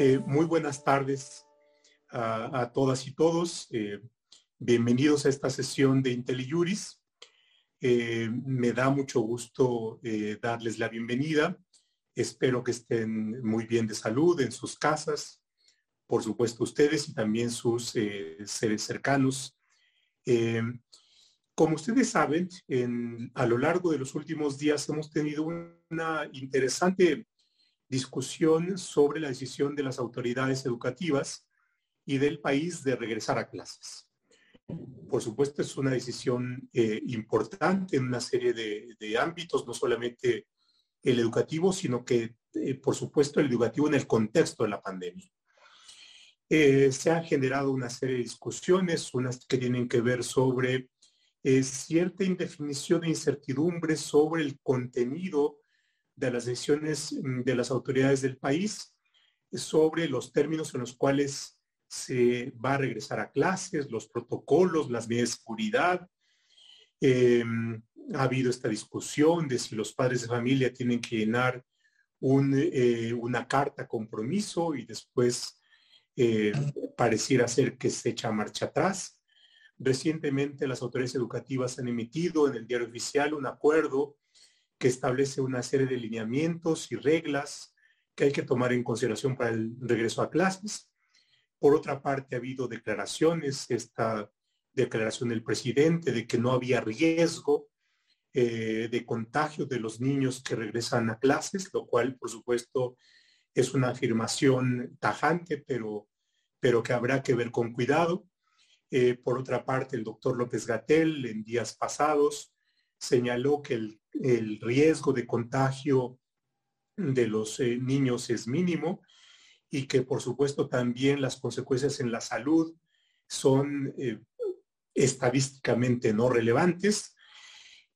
Eh, muy buenas tardes a, todas y todos. Eh, bienvenidos a esta sesión de IntelliJuris. Eh, me da mucho gusto darles la bienvenida. Espero que estén muy bien de salud en sus casas, por supuesto ustedes y también sus seres cercanos. como ustedes saben, a lo largo de los últimos días hemos tenido una interesante discusión sobre la decisión de las autoridades educativas y del país de regresar a clases. Por supuesto, es una decisión eh, importante en una serie de, ámbitos, no solamente el educativo, sino que, eh, por supuesto, el educativo en el contexto de la pandemia. Eh, se han generado una serie de discusiones, unas que tienen que ver sobre cierta indefinición e incertidumbre sobre el contenido de las decisiones mm, de las autoridades del país sobre los términos en los cuales se va a regresar a clases, los protocolos, las medidas de seguridad. Em, ha habido esta discusión de si los padres de familia tienen que llenar eh, una carta compromiso y después eh, pareciera ser que se echa marcha atrás. Recientemente las autoridades educativas han emitido en el diario oficial un acuerdo que establece una serie de lineamientos y reglas que hay que tomar en consideración para el regreso a clases. Por otra parte, ha habido declaraciones, esta declaración del presidente de que no había riesgo eh, de contagio de los niños que regresan a clases, lo cual, por supuesto, es una afirmación tajante, pero, pero que habrá que ver con cuidado. Eh, por otra parte, el doctor López Gatel en días pasados señaló que el el riesgo de contagio de los eh, niños es mínimo y que por supuesto también las consecuencias en la salud son eh, estadísticamente no relevantes.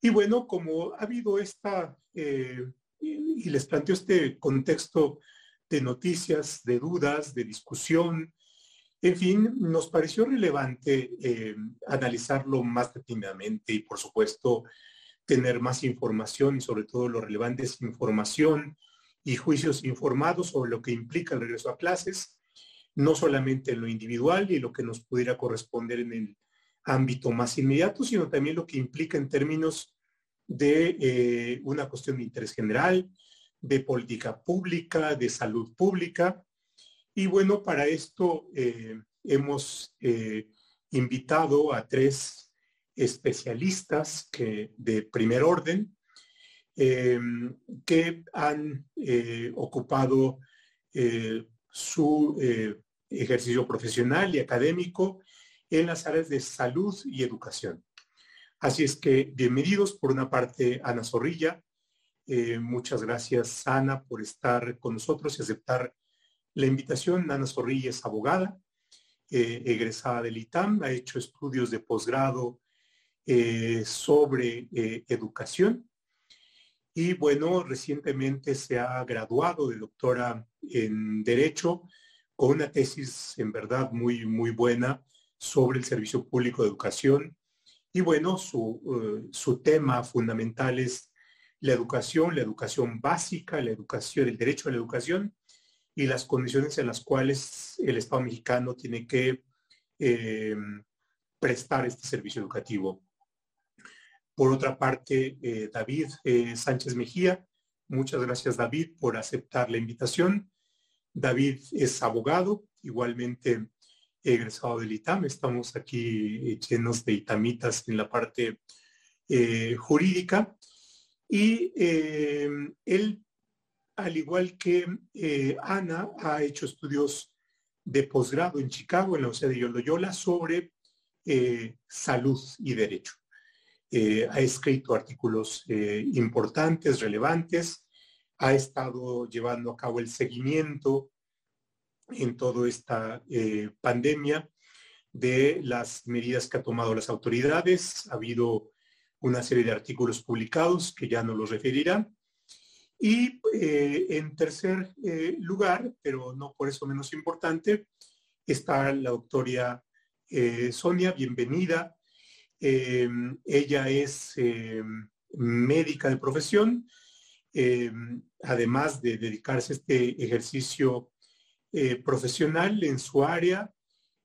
Y bueno, como ha habido esta, eh, y les planteo este contexto de noticias, de dudas, de discusión, en fin, nos pareció relevante analizarlo más detenidamente y por supuesto tener más información y sobre todo lo relevante es información y juicios informados sobre lo que implica el regreso a clases, no solamente en lo individual y lo que nos pudiera corresponder en el ámbito más inmediato, sino también lo que implica en términos de eh, una cuestión de interés general, de política pública, de salud pública. Y bueno, para esto eh, hemos eh, invitado a tres especialistas que, de primer orden em, que han eh, ocupado eh, su eh, ejercicio profesional y académico en las áreas de salud y educación. Así es que bienvenidos por una parte Ana Zorrilla. muchas gracias Ana por estar con nosotros y aceptar la invitación. Ana Zorrilla es abogada, egresada del ITAM, ha hecho estudios de posgrado eh, sobre eh, educación. Y bueno, recientemente se ha graduado de doctora en Derecho con una tesis en verdad muy, muy buena sobre el servicio público de educación. Y bueno, su, eh, su tema fundamental es la educación, la educación básica, la educación, el derecho a la educación y las condiciones en las cuales el Estado mexicano tiene que prestar este servicio educativo. Por otra parte, eh, David eh, Sánchez Mejía, muchas gracias David por aceptar la invitación. David es abogado, igualmente egresado del ITAM. Estamos aquí llenos de itamitas en la parte eh, jurídica. Y él, al igual que Ana, ha hecho estudios de posgrado en Chicago, en la Universidad de Loyola, sobre salud y derecho. Eh, ha escrito artículos eh, importantes, relevantes, ha estado llevando a cabo el seguimiento en toda esta eh, pandemia de las medidas que ha tomado las autoridades. Ha habido una serie de artículos publicados que ya no los referirá. Y en tercer lugar, pero no por eso menos importante, está la doctora Sonia, bienvenida. Em, ella es em, médica de profesión, em, además de dedicarse a este ejercicio eh, profesional en su área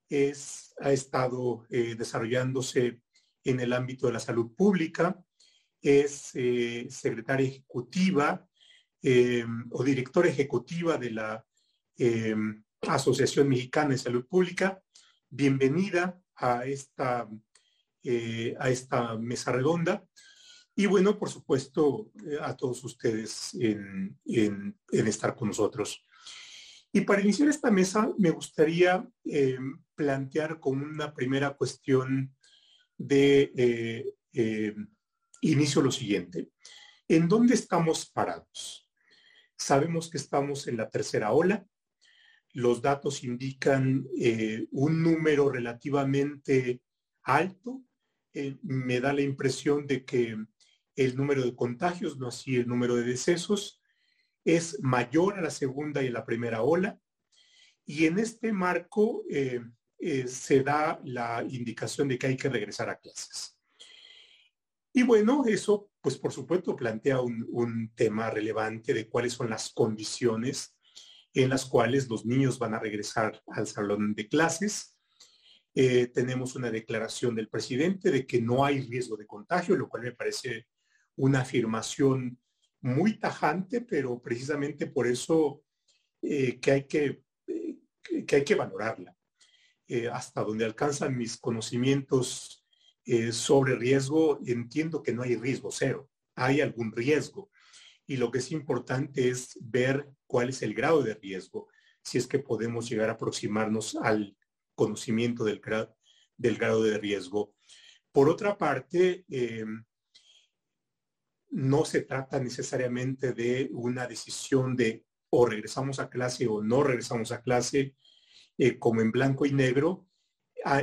es, ha estado eh, desarrollándose en el ámbito de la salud pública, es eh, secretaria ejecutiva o directora ejecutiva de la Asociación Mexicana de Salud Pública. Bienvenida a esta, a esta mesa redonda. Y bueno, por supuesto, a todos ustedes en, en, estar con nosotros. Y para iniciar esta mesa, me gustaría eh, plantear como una primera cuestión de eh, eh, inicio lo siguiente. ¿En dónde estamos parados? Sabemos que estamos en la tercera ola. Los datos indican un número relativamente alto. Me da la impresión de que el número de contagios, no así el número de decesos, es mayor a la segunda y a la primera ola. Y en este marco eh, eh, se da la indicación de que hay que regresar a clases. Y bueno, eso, pues por supuesto, plantea un, tema relevante de cuáles son las condiciones en las cuales los niños van a regresar al salón de clases. Eh, tenemos una declaración del presidente de que no hay riesgo de contagio, lo cual me parece una afirmación muy tajante, pero precisamente por eso eh, que, hay que, eh, que hay que valorarla. Eh, hasta donde alcanzan mis conocimientos sobre riesgo, entiendo que no hay riesgo cero, hay algún riesgo. Y lo que es importante es ver cuál es el grado de riesgo, si es que podemos llegar a aproximarnos al conocimiento del, del grado de riesgo. Por otra parte, no se trata necesariamente de una decisión de o regresamos a clase o no regresamos a clase eh, como en blanco y negro.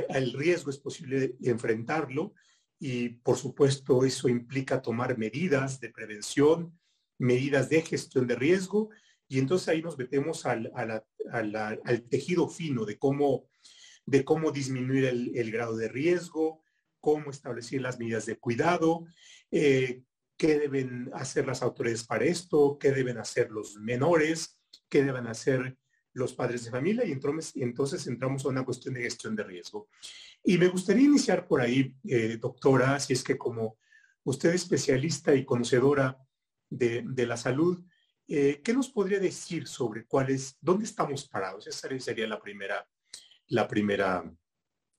el riesgo es posible enfrentarlo y por supuesto eso implica tomar medidas de prevención, medidas de gestión de riesgo y entonces ahí nos metemos al, tejido fino de cómo, de cómo disminuir el, grado de riesgo, cómo establecer las medidas de cuidado, eh, qué deben hacer las autoridades para esto, qué deben hacer los menores, qué deben hacer los padres de familia y entonces, entramos a una cuestión de gestión de riesgo. Y me gustaría iniciar por ahí, eh, doctora, si es que como usted es especialista y conocedora de, la salud, eh, ¿qué nos podría decir sobre cuál es, dónde estamos parados? Esa sería la primera, la primera,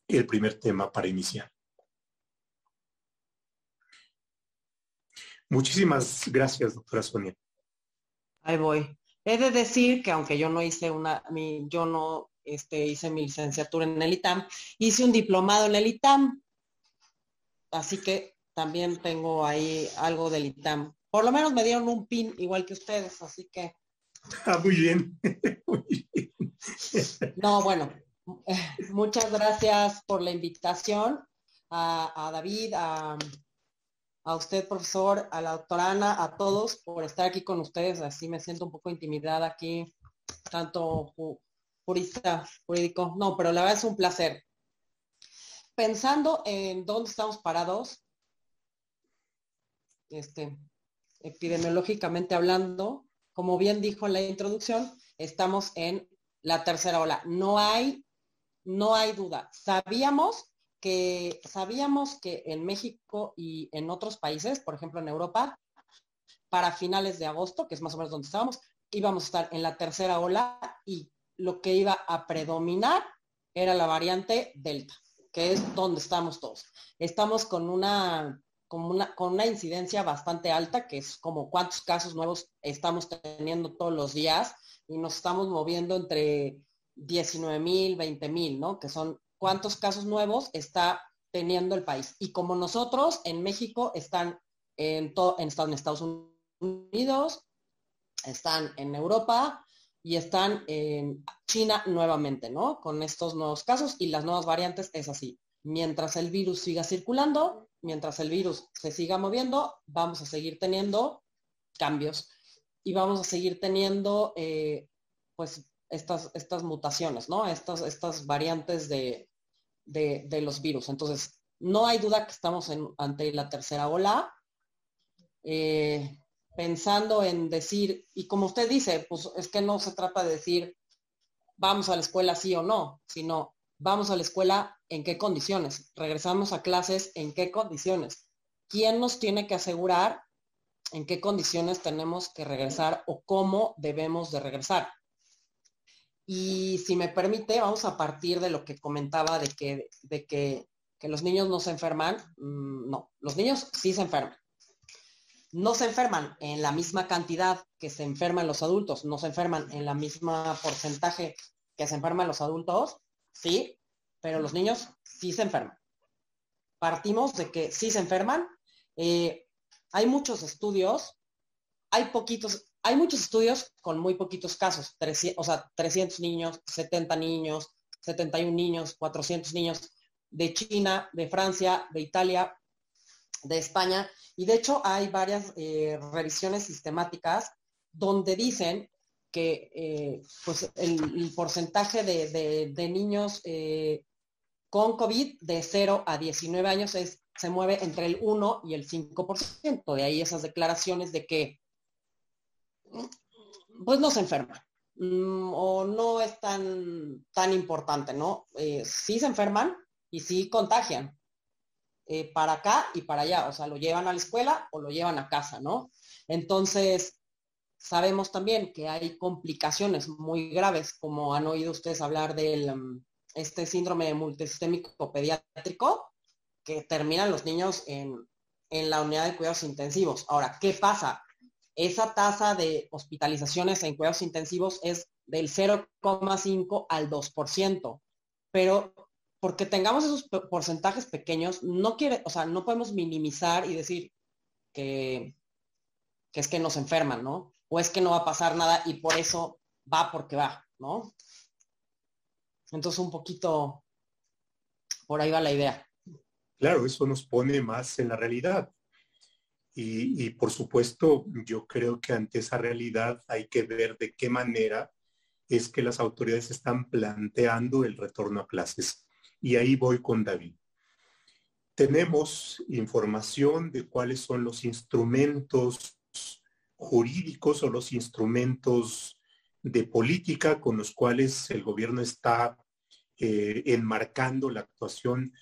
el primer tema para iniciar. Muchísimas gracias, doctora Sonia. Ahí voy. He de decir que aunque yo no hice una, mi, yo no este, hice mi licenciatura en el ITAM, hice un diplomado en el ITAM. Así que también tengo ahí algo del ITAM. Por lo menos me dieron un pin igual que ustedes, así que. Ah, muy bien. muy bien. No, bueno, muchas gracias por la invitación a David, a, usted, profesor, a la doctora Ana, a todos por estar aquí con ustedes. Así me siento un poco intimidada aquí, tanto jurista, jurídico. No, pero la verdad es un placer. Pensando en dónde estamos parados, este, epidemiológicamente hablando, como bien dijo en la introducción, estamos en la tercera ola. No hay, no hay duda. Sabíamos que sabíamos que en México y en otros países, por ejemplo en Europa, para finales de agosto, que es más o menos donde estábamos, íbamos a estar en la tercera ola y lo que iba a predominar era la variante Delta, que es donde estamos todos. Estamos con una, con una, con una incidencia bastante alta, que es como cuántos casos nuevos estamos teniendo todos los días y nos estamos moviendo entre 19 mil, 20 mil, ¿no? Que son cuántos casos nuevos está teniendo el país. Y como nosotros en México están en, todo, en, Estados Unidos, están en Europa y están en China nuevamente, ¿no? Con estos nuevos casos y las nuevas variantes es así. Mientras el virus siga circulando, mientras el virus se siga moviendo, vamos a seguir teniendo cambios y vamos a seguir teniendo, eh, pues, estas, estas mutaciones, ¿no? Estas, estas variantes de, de, los virus. Entonces, no hay duda que estamos ante la tercera ola. Eh, pensando en decir, y como usted dice, pues es que no se trata de decir vamos a la escuela sí o no, sino vamos a la escuela en qué condiciones, regresamos a clases en qué condiciones, quién nos tiene que asegurar en qué condiciones tenemos que regresar o cómo debemos de regresar. Y si me permite, vamos a partir de lo que comentaba de que, de que, los niños no se enferman. Mm, no, los niños sí se enferman. No se enferman en la misma cantidad que se enferman los adultos, no se enferman en la misma porcentaje que se enferman los adultos, sí, pero los niños sí se enferman. Partimos de que sí se enferman. Eh, hay muchos estudios, hay poquitos, hay muchos estudios con muy poquitos casos, o sea, 300 niños, 70 niños, 71 niños, 400 niños de China, de Francia, de Italia, de España. Y de hecho hay varias eh, revisiones sistemáticas donde dicen que eh, pues el, porcentaje de, niños eh, con COVID de 0 a 19 años es, se mueve entre el 1 y el 5%. De ahí esas declaraciones de que pues no se enferma mm, o no es tan, tan importante, ¿no? Eh, sí se enferman y sí contagian eh, para acá y para allá, o sea, lo llevan a la escuela o lo llevan a casa, ¿no? Entonces, sabemos también que hay complicaciones muy graves, como han oído ustedes hablar del mm, este síndrome multisistémico pediátrico, que terminan los niños en, en la unidad de cuidados intensivos. Ahora, ¿qué pasa? Esa tasa de hospitalizaciones en cuidados intensivos es del 0,5 al 2%. Pero porque tengamos esos porcentajes pequeños, no quiere, o sea, no podemos minimizar y decir que, que es que nos enferman, ¿no? O es que no va a pasar nada y por eso va porque va, ¿no? Entonces un poquito por ahí va la idea. Claro, eso nos pone más en la realidad. Y, por supuesto, yo creo que ante esa realidad hay que ver de qué manera es que las autoridades están planteando el retorno a clases. Y ahí voy con David. Tenemos información de cuáles son los instrumentos jurídicos o los instrumentos de política con los cuales el gobierno está eh, enmarcando la actuación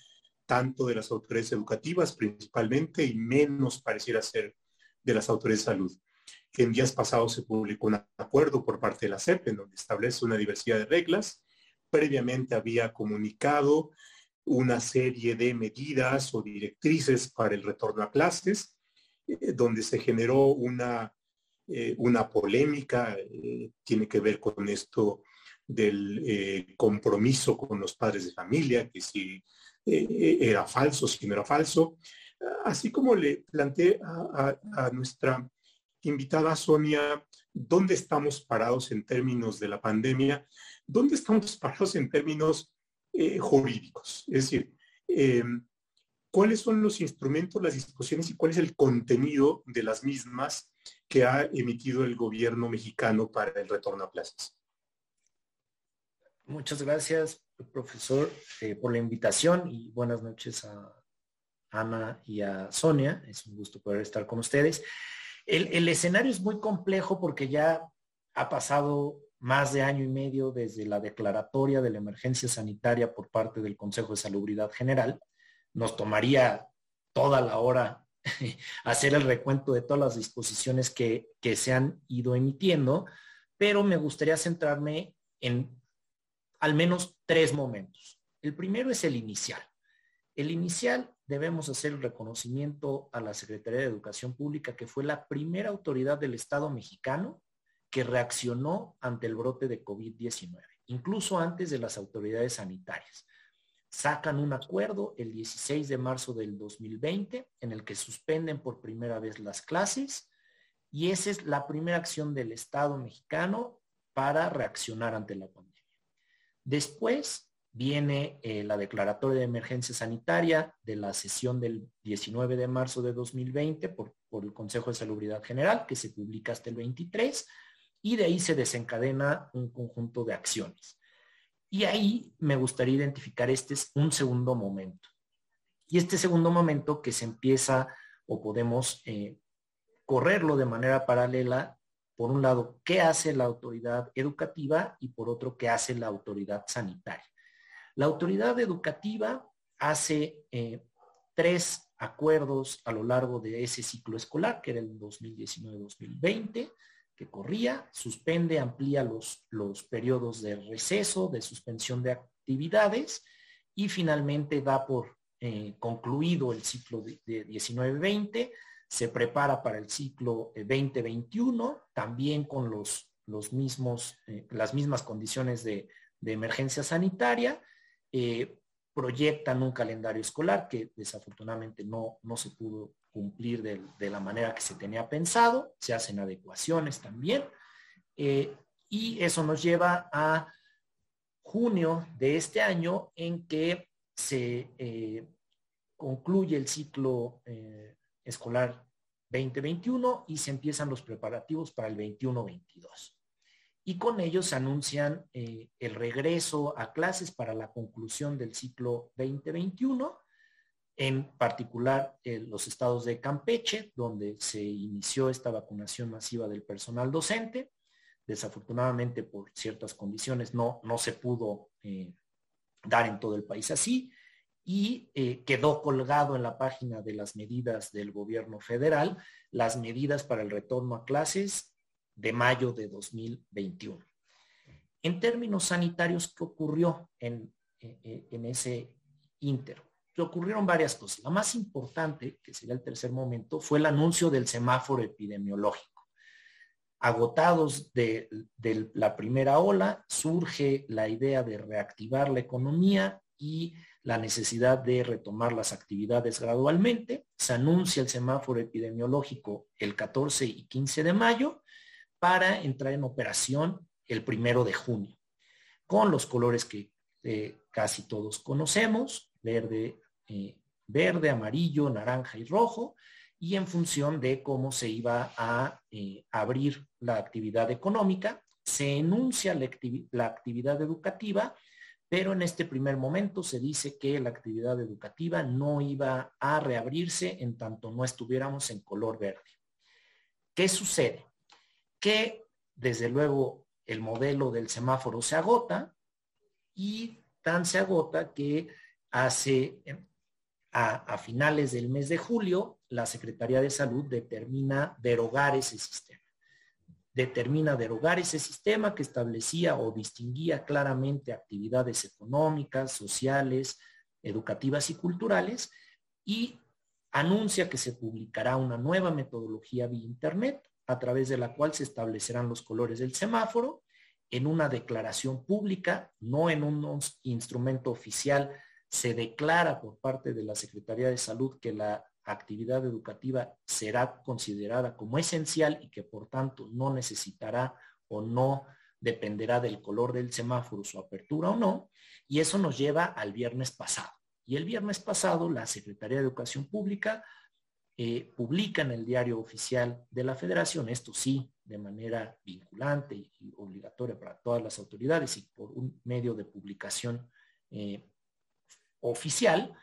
tanto de las autoridades educativas principalmente y menos pareciera ser de las autoridades de salud. En días pasados se publicó un acuerdo por parte de la CEP en donde establece una diversidad de reglas. Previamente había comunicado una serie de medidas o directrices para el retorno a clases, eh, donde se generó una, eh, una polémica, eh, tiene que ver con esto del compromiso con los padres de familia, que si eh, era falso, si no era falso. Así como le planteé a, nuestra invitada Sonia, ¿dónde estamos parados en términos de la pandemia? ¿Dónde estamos parados en términos eh, jurídicos? Es decir, em, ¿cuáles son los instrumentos, las disposiciones y cuál es el contenido de las mismas que ha emitido el gobierno mexicano para el retorno a clases? Muchas gracias, profesor, eh, por la invitación y buenas noches a Ana y a Sonia. Es un gusto poder estar con ustedes. El, escenario es muy complejo porque ya ha pasado más de año y medio desde la declaratoria de la emergencia sanitaria por parte del Consejo de Salubridad General. Nos tomaría toda la hora hacer el recuento de todas las disposiciones que, que se han ido emitiendo, pero me gustaría centrarme en al menos tres momentos. El primero es el inicial. El inicial debemos hacer el reconocimiento a la Secretaría de Educación Pública, que fue la primera autoridad del Estado mexicano que reaccionó ante el brote de COVID-19, incluso antes de las autoridades sanitarias. Sacan un acuerdo el 16 de marzo del 2020 en el que suspenden por primera vez las clases y esa es la primera acción del Estado mexicano para reaccionar ante la pandemia. Después viene eh, la declaratoria de emergencia sanitaria de la sesión del 19 de marzo de 2020 por, por el Consejo de Salubridad General, que se publica hasta el 23, y de ahí se desencadena un conjunto de acciones. Y ahí me gustaría identificar este es un segundo momento. Y este segundo momento que se empieza o podemos eh, correrlo de manera paralela por un lado, qué hace la autoridad educativa y por otro, qué hace la autoridad sanitaria. La autoridad educativa hace eh, tres acuerdos a lo largo de ese ciclo escolar, que era el 2019-2020, que corría, suspende, amplía los, los periodos de receso, de suspensión de actividades y finalmente da por eh, concluido el ciclo de, 19-20, se prepara para el ciclo 2021, eh, también con los, los mismos, eh, las mismas condiciones de, emergencia sanitaria, proyectan un calendario escolar que desafortunadamente no, no se pudo cumplir de, la manera que se tenía pensado, se hacen adecuaciones también, eh, y eso nos lleva a junio de este año en que se eh, concluye el ciclo eh, escolar 2021 y se empiezan los preparativos para el 21-22. Y con ellos se anuncian el regreso a clases para la conclusión del ciclo 2021 en particular en los estados de Campeche, donde se inició esta vacunación masiva del personal docente. Desafortunadamente, por ciertas condiciones, no, no se pudo eh, dar en todo el país así y eh, quedó colgado en la página de las medidas del gobierno federal las medidas para el retorno a clases de mayo de 2021. En términos sanitarios, ¿qué ocurrió en, eh, en ese inter? ocurrieron varias cosas. La más importante, que sería el tercer momento, fue el anuncio del semáforo epidemiológico. Agotados de, la primera ola, surge la idea de reactivar la economía y la necesidad de retomar las actividades gradualmente. Se anuncia el semáforo epidemiológico el 14 y 15 de mayo para entrar en operación el primero de junio, con los colores que eh, casi todos conocemos, verde, eh, verde, amarillo, naranja y rojo, y en función de cómo se iba a eh, abrir la actividad económica, se enuncia la, la actividad educativa, pero en este primer momento se dice que la actividad educativa no iba a reabrirse en tanto no estuviéramos en color verde. ¿Qué sucede? Que desde luego el modelo del semáforo se agota y tan se agota que hace a, finales del mes de julio, la Secretaría de Salud determina derogar ese sistema. Determina derogar ese sistema que establecía o distinguía claramente actividades económicas, sociales, educativas y culturales y anuncia que se publicará una nueva metodología vía Internet a través de la cual se establecerán los colores del semáforo en una declaración pública, no en un instrumento oficial. Se declara por parte de la Secretaría de Salud que la actividad educativa será considerada como esencial y que por tanto no necesitará o no dependerá del color del semáforo su apertura o no. Y eso nos lleva al viernes pasado. Y el viernes pasado la Secretaría de Educación Pública eh, publica en el diario oficial de la Federación, esto sí, de manera vinculante y, obligatoria para todas las autoridades y por un medio de publicación eh, oficial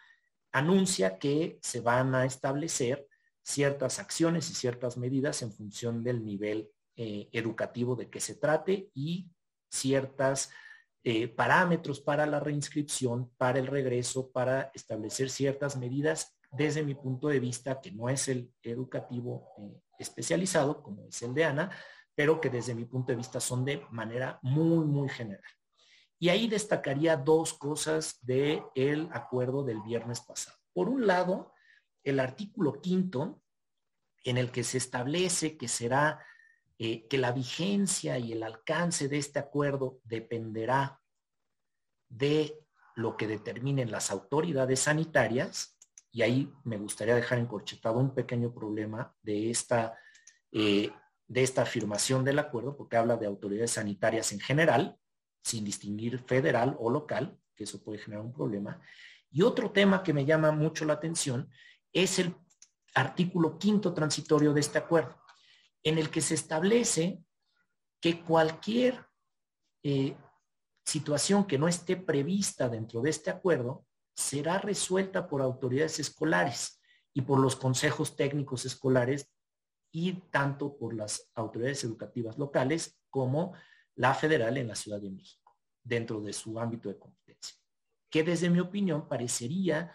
anuncia que se van a establecer ciertas acciones y ciertas medidas en función del nivel eh, educativo de que se trate y ciertas eh, parámetros para la reinscripción, para el regreso, para establecer ciertas medidas desde mi punto de vista, que no es el educativo eh, especializado, como es el de Ana, pero que desde mi punto de vista son de manera muy, muy general. Y ahí destacaría dos cosas del el acuerdo del viernes pasado. Por un lado, el artículo quinto, en el que se establece que será eh, que la vigencia y el alcance de este acuerdo dependerá de lo que determinen las autoridades sanitarias, y ahí me gustaría dejar encorchetado un pequeño problema de esta, eh, de esta afirmación del acuerdo, porque habla de autoridades sanitarias en general, sin distinguir federal o local, que eso puede generar un problema. Y otro tema que me llama mucho la atención es el artículo quinto transitorio de este acuerdo, en el que se establece que cualquier eh, situación que no esté prevista dentro de este acuerdo será resuelta por autoridades escolares y por los consejos técnicos escolares y tanto por las autoridades educativas locales como la federal en la Ciudad de México, dentro de su ámbito de competencia. Que desde mi opinión parecería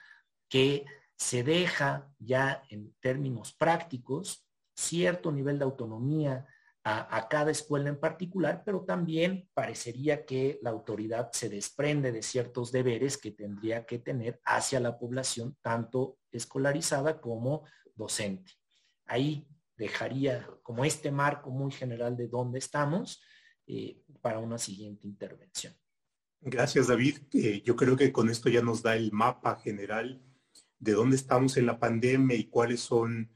que se deja ya en términos prácticos cierto nivel de autonomía a, cada escuela en particular, pero también parecería que la autoridad se desprende de ciertos deberes que tendría que tener hacia la población, tanto escolarizada como docente. Ahí dejaría como este marco muy general de dónde estamos eh, para una siguiente intervención. Gracias, David. Eh, yo creo que con esto ya nos da el mapa general de dónde estamos en la pandemia y cuáles son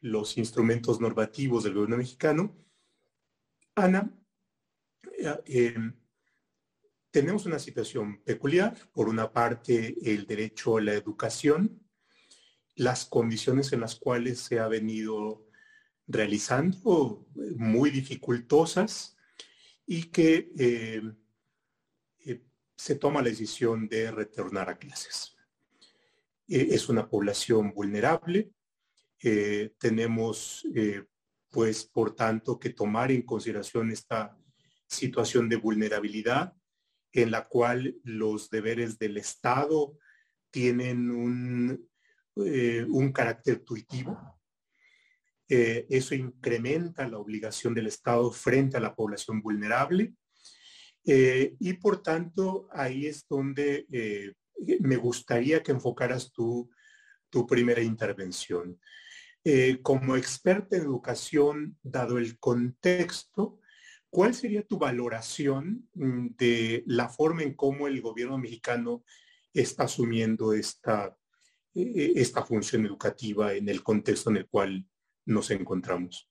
los instrumentos normativos del gobierno mexicano. Ana, eh, em, tenemos una situación peculiar. Por una parte, el derecho a la educación, las condiciones en las cuales se ha venido realizando muy dificultosas y que em, eh, se toma la decisión de retornar a clases. Eh, es una población vulnerable. tenemos pues por tanto que tomar en consideración esta situación de vulnerabilidad en la cual los deberes del Estado tienen un, eh, un carácter tuitivo. Eh, eso incrementa la obligación del Estado frente a la población vulnerable. Eh, y por tanto, ahí es donde me gustaría que enfocaras tu, tu primera intervención. Eh, como experta en educación, dado el contexto, ¿cuál sería tu valoración mm, de la forma en cómo el gobierno mexicano está asumiendo esta, e, e, esta función educativa en el contexto en el cual nos encontramos?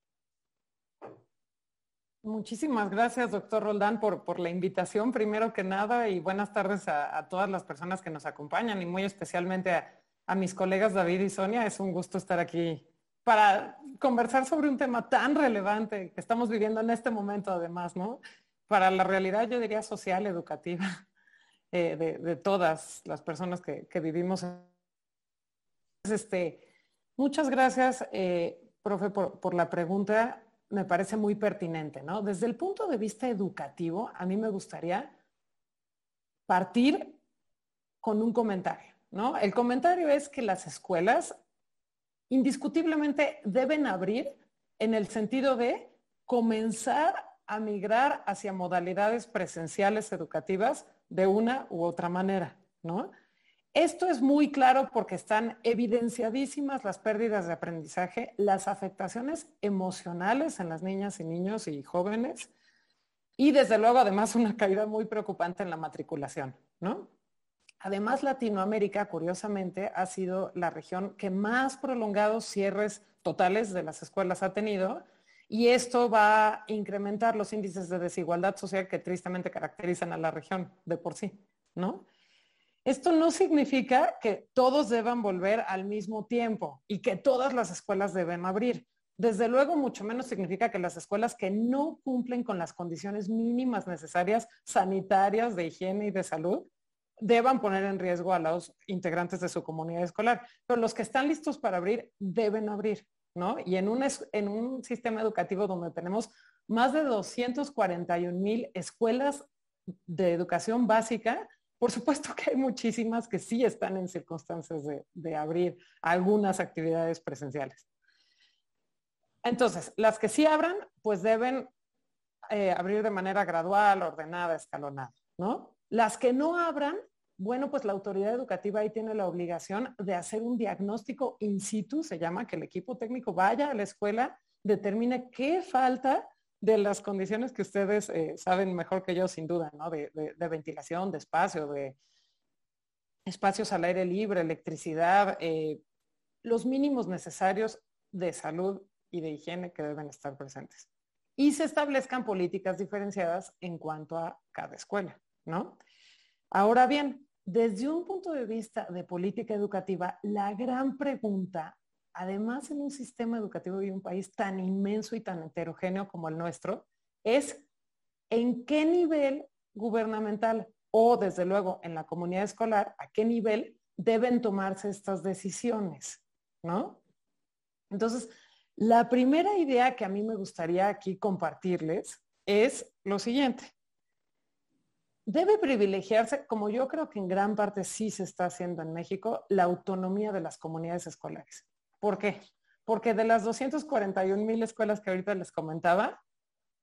Muchísimas gracias, doctor Roldán, por, por la invitación, primero que nada, y buenas tardes a, todas las personas que nos acompañan y muy especialmente a, a mis colegas David y Sonia. Es un gusto estar aquí para conversar sobre un tema tan relevante que estamos viviendo en este momento además, ¿no? Para la realidad, yo diría social, educativa, eh, de, todas las personas que, vivimos. Este, muchas gracias, eh, profe, por, la pregunta. Me parece muy pertinente, ¿no? Desde el punto de vista educativo, a mí me gustaría partir con un comentario, ¿no? El comentario es que las escuelas indiscutiblemente deben abrir en el sentido de comenzar a migrar hacia modalidades presenciales educativas de una u otra manera, ¿no? Esto es muy claro porque están evidenciadísimas las pérdidas de aprendizaje, las afectaciones emocionales en las niñas y niños y jóvenes y desde luego además una caída muy preocupante en la matriculación, ¿no? Además, Latinoamérica, curiosamente, ha sido la región que más prolongados cierres totales de las escuelas ha tenido y esto va a incrementar los índices de desigualdad social que tristemente caracterizan a la región de por sí, ¿no? Esto no significa que todos deban volver al mismo tiempo y que todas las escuelas deben abrir. Desde luego, mucho menos significa que las escuelas que no cumplen con las condiciones mínimas necesarias sanitarias de higiene y de salud deban poner en riesgo a los integrantes de su comunidad escolar. Pero los que están listos para abrir deben abrir, ¿no? Y en un, en un sistema educativo donde tenemos más de 241 mil escuelas de educación básica, por supuesto que hay muchísimas que sí están en circunstancias de, abrir algunas actividades presenciales. Entonces, las que sí abran, pues deben eh, abrir de manera gradual, ordenada, escalonada, ¿no? Las que no abran, bueno, pues la autoridad educativa ahí tiene la obligación de hacer un diagnóstico in situ, se llama que el equipo técnico vaya a la escuela, determine qué falta de las condiciones que ustedes eh, saben mejor que yo, sin duda, ¿no? De, ventilación, de espacio, de espacios al aire libre, electricidad, eh, los mínimos necesarios de salud y de higiene que deben estar presentes. Y se establezcan políticas diferenciadas en cuanto a cada escuela. ¿no? Ahora bien, desde un punto de vista de política educativa, la gran pregunta, además en un sistema educativo y un país tan inmenso y tan heterogéneo como el nuestro, es en qué nivel gubernamental o desde luego en la comunidad escolar, a qué nivel deben tomarse estas decisiones, ¿no? Entonces, La primera idea que a mí me gustaría aquí compartirles es lo siguiente. Debe privilegiarse, como yo creo que en gran parte sí se está haciendo en México, la autonomía de las comunidades escolares. ¿Por qué? Porque de las 241 mil escuelas que ahorita les comentaba,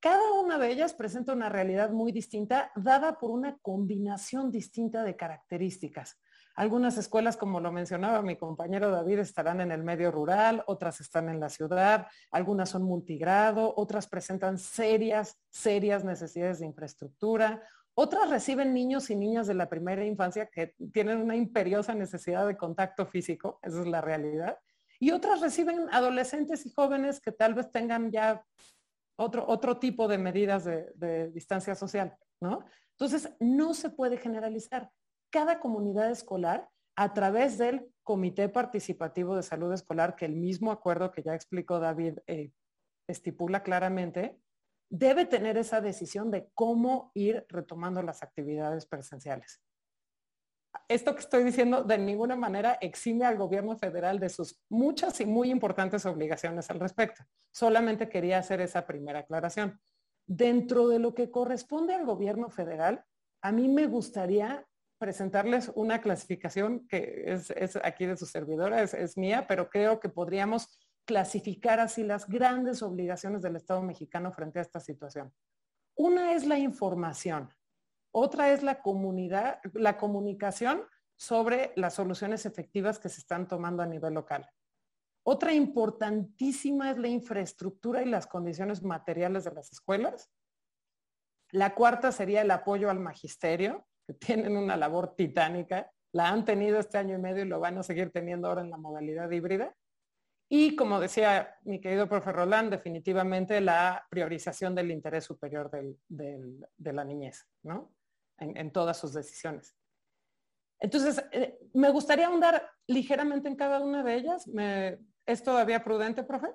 cada una de ellas presenta una realidad muy distinta, dada por una combinación distinta de características. Algunas escuelas, como lo mencionaba mi compañero David, estarán en el medio rural, otras están en la ciudad, algunas son multigrado, otras presentan serias, serias necesidades de infraestructura, otras reciben niños y niñas de la primera infancia que tienen una imperiosa necesidad de contacto físico, esa es la realidad, y otras reciben adolescentes y jóvenes que tal vez tengan ya otro, otro tipo de medidas de, distancia social, ¿no? Entonces, no se puede generalizar. Cada comunidad escolar, a través del Comité Participativo de Salud Escolar, que el mismo acuerdo que ya explicó David eh, estipula claramente, debe tener esa decisión de cómo ir retomando las actividades presenciales esto que estoy diciendo de ninguna manera exime al gobierno federal de sus muchas y muy importantes obligaciones al respecto. Solamente quería hacer esa primera aclaración. Dentro de lo que corresponde al gobierno federal, a mí me gustaría presentarles una clasificación que es, aquí de su servidora, es mía, pero creo que podríamos clasificar así las grandes obligaciones del Estado mexicano frente a esta situación. Una es la información. Otra es la comunidad, la comunicación sobre las soluciones efectivas que se están tomando a nivel local. Otra importantísima es la infraestructura y las condiciones materiales de las escuelas. La cuarta sería el apoyo al magisterio, que tienen una labor titánica. La han tenido este año y medio y lo van a seguir teniendo ahora en la modalidad híbrida. Y como decía mi querido profe Roland, definitivamente la priorización del interés superior de la niñez, ¿no? En, todas sus decisiones. Entonces, eh, me gustaría ahondar ligeramente en cada una de ellas. ¿Es todavía prudente, profe?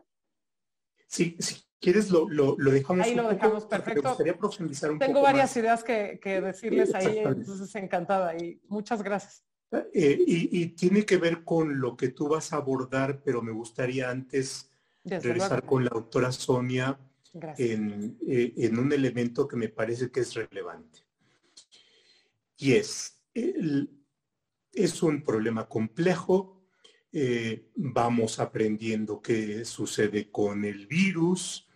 Sí, si quieres lo, lo, dejamos. Ahí lo dejamos, perfecto. Me gustaría profundizar un Tengo varias ideas que, decirles ahí, entonces encantada y muchas gracias. Eh, y, tiene que ver con lo que tú vas a abordar, pero me gustaría antes regresar con la doctora Sonia en, eh, en un elemento que me parece que es relevante. Y es, es un problema complejo. Eh, vamos aprendiendo qué sucede con el virus.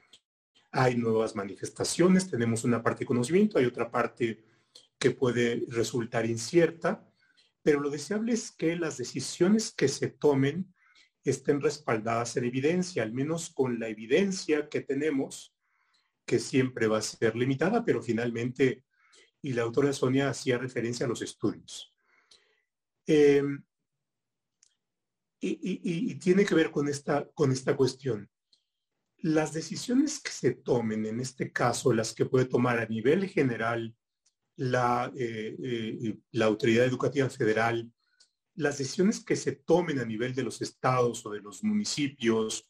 Hay nuevas manifestaciones, tenemos una parte de conocimiento, hay otra parte que puede resultar incierta, pero lo deseable es que las decisiones que se tomen estén respaldadas en evidencia, al menos con la evidencia que tenemos, que siempre va a ser limitada, pero finalmente y la autora Sonia hacía referencia a los estudios. Em, y, tiene que ver con esta, con esta cuestión. Las decisiones que se tomen, en este caso, las que puede tomar a nivel general la, eh, eh, la autoridad educativa federal, las decisiones que se tomen a nivel de los estados o de los municipios,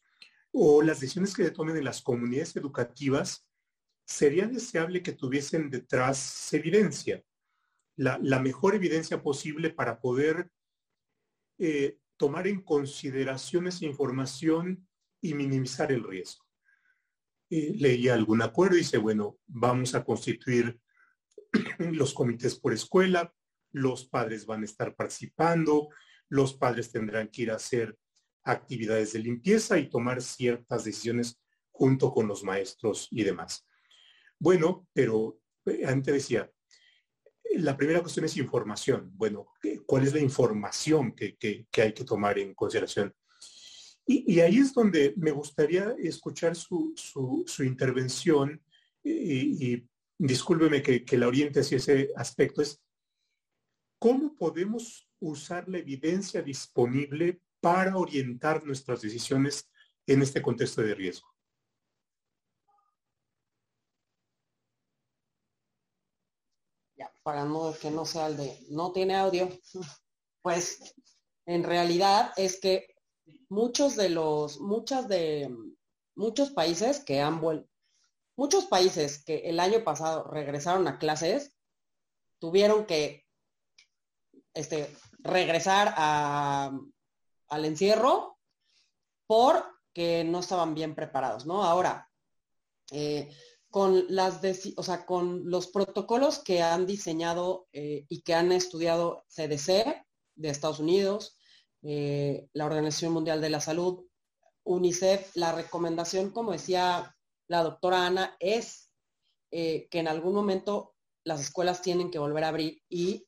o las decisiones que se tomen en las comunidades educativas, sería deseable que tuviesen detrás evidencia, la, mejor evidencia posible para poder eh, tomar en consideración esa información y minimizar el riesgo. Eh, leía algún acuerdo y dice, bueno, vamos a constituir los comités por escuela, los padres van a estar participando, los padres tendrán que ir a hacer actividades de limpieza y tomar ciertas decisiones junto con los maestros y demás. Bueno, pero eh, antes decía, la primera cuestión es información. Bueno, ¿cuál es la información que, hay que tomar en consideración? Y, ahí es donde me gustaría escuchar su, intervención y, discúlpeme que, que la oriente hacia ese aspecto, es cómo podemos usar la evidencia disponible para orientar nuestras decisiones en este contexto de riesgo. Para no que no sea el de no tiene audio, pues en realidad es que muchos de los, muchas de, muchos países que han vuelto, muchos países que el año pasado regresaron a clases, tuvieron que este, regresar a, al encierro por que no estaban bien preparados, ¿no? Ahora, eh, con los protocolos que han diseñado eh, y que han estudiado CDC de Estados Unidos, eh, la Organización Mundial de la Salud, UNICEF, la recomendación, como decía la doctora Ana, es que en algún momento las escuelas tienen que volver a abrir y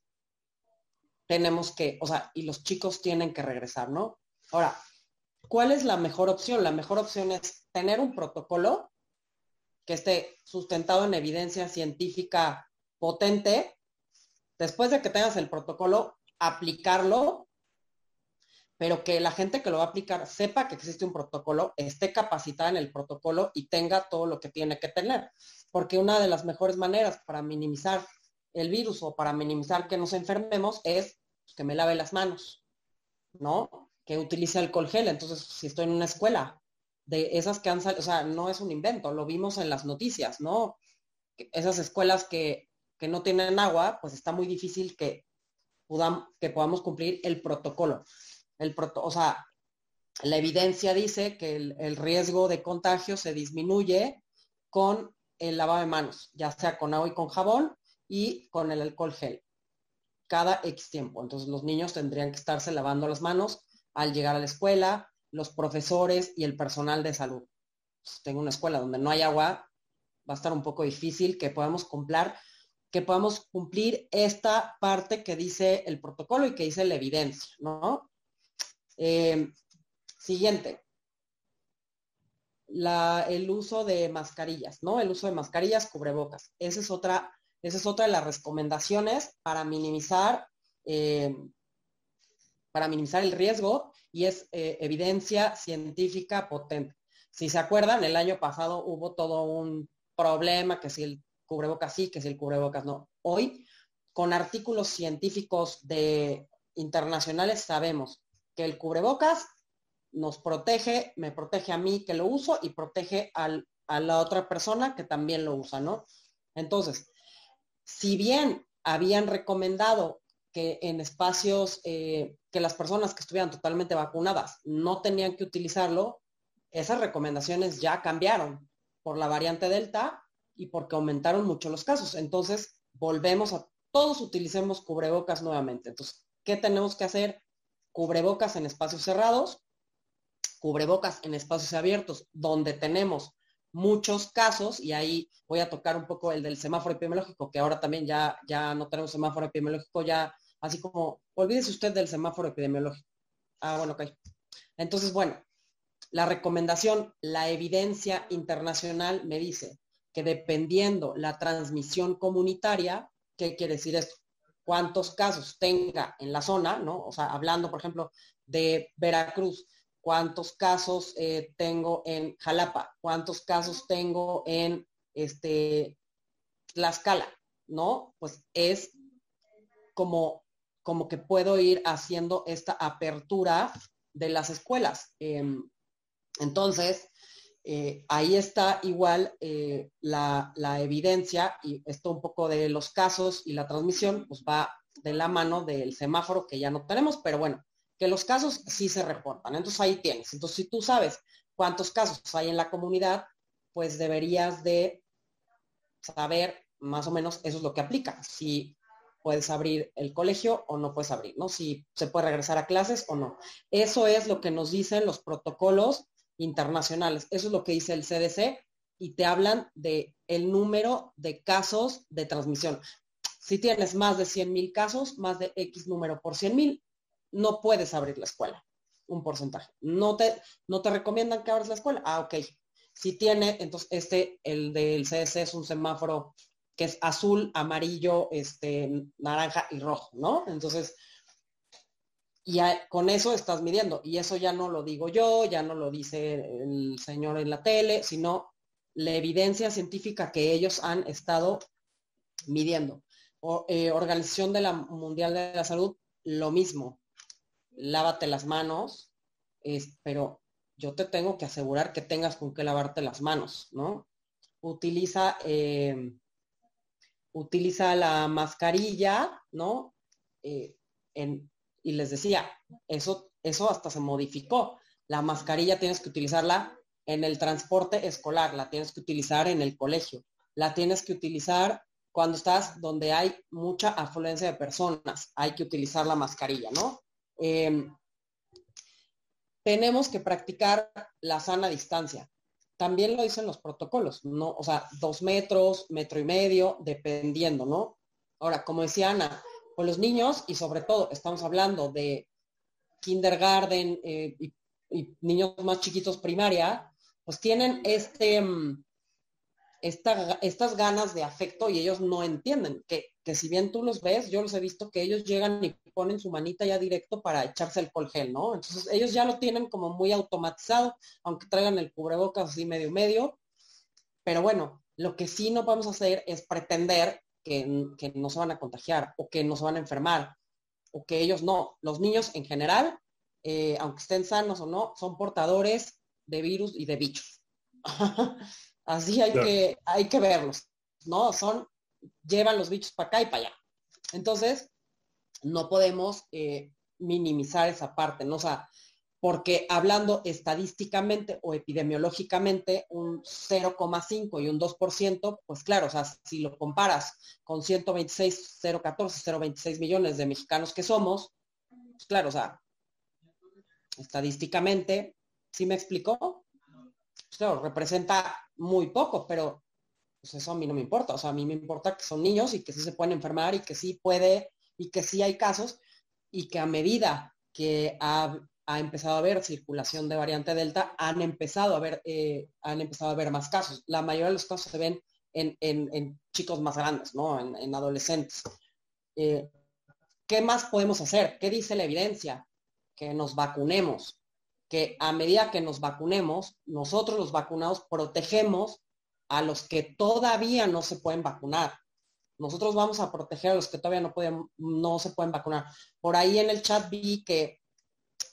tenemos que, o sea, y los chicos tienen que regresar, ¿no? Ahora, ¿cuál es la mejor opción? La mejor opción es tener un protocolo que esté sustentado en evidencia científica potente. Después de que tengas el protocolo, aplicarlo, pero que la gente que lo va a aplicar sepa que existe un protocolo, esté capacitada en el protocolo y tenga todo lo que tiene que tener. Porque una de las mejores maneras para minimizar el virus o para minimizar que nos enfermemos es que me lave las manos, ¿no? Que utilice alcohol gel. Entonces, si estoy en una escuela, de esas que han salido, o sea, no es un invento, lo vimos en las noticias, ¿no? Esas escuelas que, no tienen agua, pues está muy difícil que, que podamos cumplir el protocolo. El o sea, la evidencia dice que el, el, riesgo de contagio se disminuye con el lavado de manos, ya sea con agua y con jabón y con el alcohol gel, cada X tiempo. Entonces los niños tendrían que estarse lavando las manos al llegar a la escuela, los profesores y el personal de salud. Si tengo una escuela donde no hay agua, va a estar un poco difícil que podamos cumplir, que podamos cumplir esta parte que dice el protocolo y que dice la evidencia, ¿no? Eh, siguiente. el uso de mascarillas, ¿no? El uso de mascarillas, cubrebocas. Esa es otra, esa es otra de las recomendaciones para minimizar, eh, para minimizar el riesgo y es eh, evidencia científica potente. Si se acuerdan, el año pasado hubo todo un problema, que si el cubrebocas sí, que si el cubrebocas no. Hoy, con artículos científicos de internacionales, sabemos que el cubrebocas nos protege, me protege a mí que lo uso y protege a la otra persona que también lo usa, ¿no? Entonces, si bien habían recomendado que en espacios eh, que las personas que estuvieran totalmente vacunadas no tenían que utilizarlo, esas recomendaciones ya cambiaron por la variante Delta y porque aumentaron mucho los casos. Entonces, volvemos a todos utilicemos cubrebocas nuevamente. Entonces, ¿qué tenemos que hacer? Cubrebocas en espacios cerrados, cubrebocas en espacios abiertos, donde tenemos muchos casos, y ahí voy a tocar un poco el del semáforo epidemiológico, que ahora también ya, ya no tenemos semáforo epidemiológico, ya Así como, olvídese usted del semáforo epidemiológico. Ah, bueno, ok. Entonces, bueno, la recomendación, la evidencia internacional me dice que dependiendo la transmisión comunitaria, ¿qué quiere decir esto? Cuántos casos tenga en la zona, ¿no? O sea, hablando, por ejemplo, de Veracruz, cuántos casos eh, tengo en Jalapa, cuántos casos tengo en este Tlaxcala, ¿no? Pues es como como que puedo ir haciendo esta apertura de las escuelas. Em, entonces, eh, ahí está igual eh, la, evidencia y esto un poco de los casos y la transmisión, pues va de la mano del semáforo que ya no tenemos, pero bueno, que los casos sí se reportan. Entonces ahí tienes. Entonces, si tú sabes cuántos casos hay en la comunidad, pues deberías de saber más o menos eso es lo que aplica. Si puedes abrir el colegio o no puedes abrir, ¿no? Si se puede regresar a clases o no. Eso es lo que nos dicen los protocolos internacionales. Eso es lo que dice el CDC y te hablan de el número de casos de transmisión. Si tienes más de 100 mil casos, más de X número por 100 mil, no puedes abrir la escuela, un porcentaje. No te, no te recomiendan que abras la escuela. Ah, ok. Si tiene, entonces este, el del CDC es un semáforo que es azul, amarillo, este, naranja y rojo, ¿no? Entonces, y con eso estás midiendo. Y eso ya no lo digo yo, ya no lo dice el señor en la tele, sino la evidencia científica que ellos han estado midiendo. Eh, Organización de la Mundial de la Salud, lo mismo. Lávate las manos, pero yo te tengo que asegurar que tengas con qué lavarte las manos, ¿no? Utiliza eh, utiliza la mascarilla, ¿no? Eh, y les decía, eso, eso hasta se modificó. La mascarilla tienes que utilizarla en el transporte escolar, la tienes que utilizar en el colegio, la tienes que utilizar cuando estás donde hay mucha afluencia de personas, hay que utilizar la mascarilla, ¿no? Em, tenemos que practicar la sana distancia. También lo dicen los protocolos, ¿no? O sea, dos metros, metro y medio, dependiendo, ¿no? Ahora, como decía Ana, con los niños y sobre todo estamos hablando de kindergarten eh, y, niños más chiquitos primaria, pues tienen este, estas ganas de afecto y ellos no entienden que, que, si bien tú los ves, yo los he visto que ellos llegan y ponen su manita ya directo para echarse el colgel, ¿no? Entonces ellos ya lo tienen como muy automatizado, aunque traigan el cubrebocas así medio medio. Pero bueno, lo que sí no a hacer es pretender que, que no se van a contagiar o que no se van a enfermar o que ellos no. Los niños en general, eh, aunque estén sanos o no, son portadores de virus y de bichos. Así hay, que, hay que verlos, ¿no? Son, llevan los bichos para acá y para allá. Entonces, no podemos eh, minimizar esa parte, ¿no? O sea, porque hablando estadísticamente o epidemiológicamente, un 0,5 y un 2%, pues claro, o sea, si lo comparas con 126, 014, 026 millones de mexicanos que somos, pues claro, o sea, estadísticamente, ¿sí me explicó? Pues claro, representa muy poco, pero pues eso a mí no me importa. O sea, a mí me importa que son niños y que sí se pueden enfermar y que sí puede y que sí hay casos y que a medida que ha, empezado a haber circulación de variante Delta, han empezado a ver, eh, han empezado a ver más casos. La mayoría de los casos se ven en, chicos más grandes, ¿no? En, adolescentes. Eh, ¿Qué más podemos hacer? ¿Qué dice la evidencia? Que nos vacunemos, que a medida que nos vacunemos, nosotros los vacunados protegemos a los que todavía no se pueden vacunar. Nosotros vamos a proteger a los que todavía no, pueden, no se pueden vacunar. Por ahí en el chat vi que,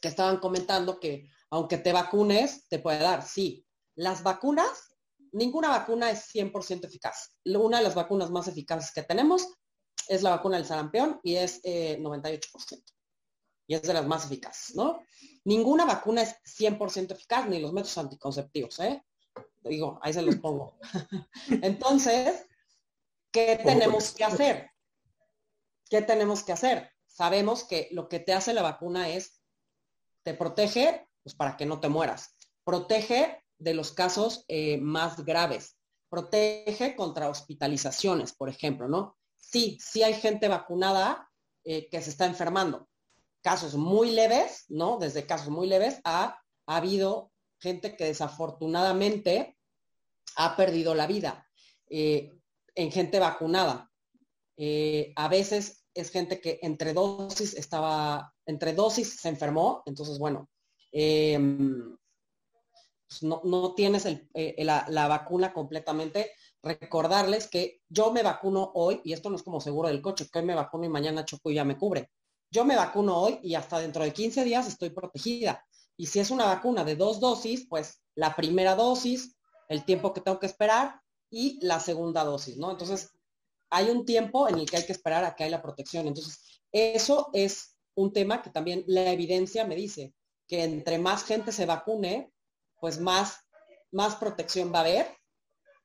que estaban comentando que aunque te vacunes, te puede dar. Sí, las vacunas, ninguna vacuna es 100% eficaz. Una de las vacunas más eficaces que tenemos es la vacuna del sarampión y es 98%. Y es de las más eficaces, ¿no? Ninguna vacuna es 100% eficaz, ni los métodos anticonceptivos, ¿eh? Digo, ahí se los pongo. Entonces, ¿qué tenemos que hacer? ¿Qué tenemos que hacer? Sabemos que lo que te hace la vacuna es, te protege, pues para que no te mueras. Protege de los casos eh, más graves. Protege contra hospitalizaciones, por ejemplo, ¿no? Sí, sí hay gente vacunada eh, que se está enfermando, casos muy leves, ¿no? Desde casos muy leves ha habido gente que desafortunadamente ha perdido la vida eh, en gente vacunada. Eh, a veces es gente que entre dosis estaba, entre dosis se enfermó, entonces bueno, em, pues no, tienes eh, la, vacuna completamente. Recordarles que yo me vacuno hoy, y esto no es como seguro del coche, que hoy me vacuno y mañana choco y ya me cubre yo me vacuno hoy y hasta dentro de 15 días estoy protegida. Y si es una vacuna de dos dosis, pues la primera dosis, el tiempo que tengo que esperar y la segunda dosis, ¿no? Entonces, hay un tiempo en el que hay que esperar a que haya la protección. Entonces, eso es un tema que también la evidencia me dice, que entre más gente se vacune, pues más, más protección va a haber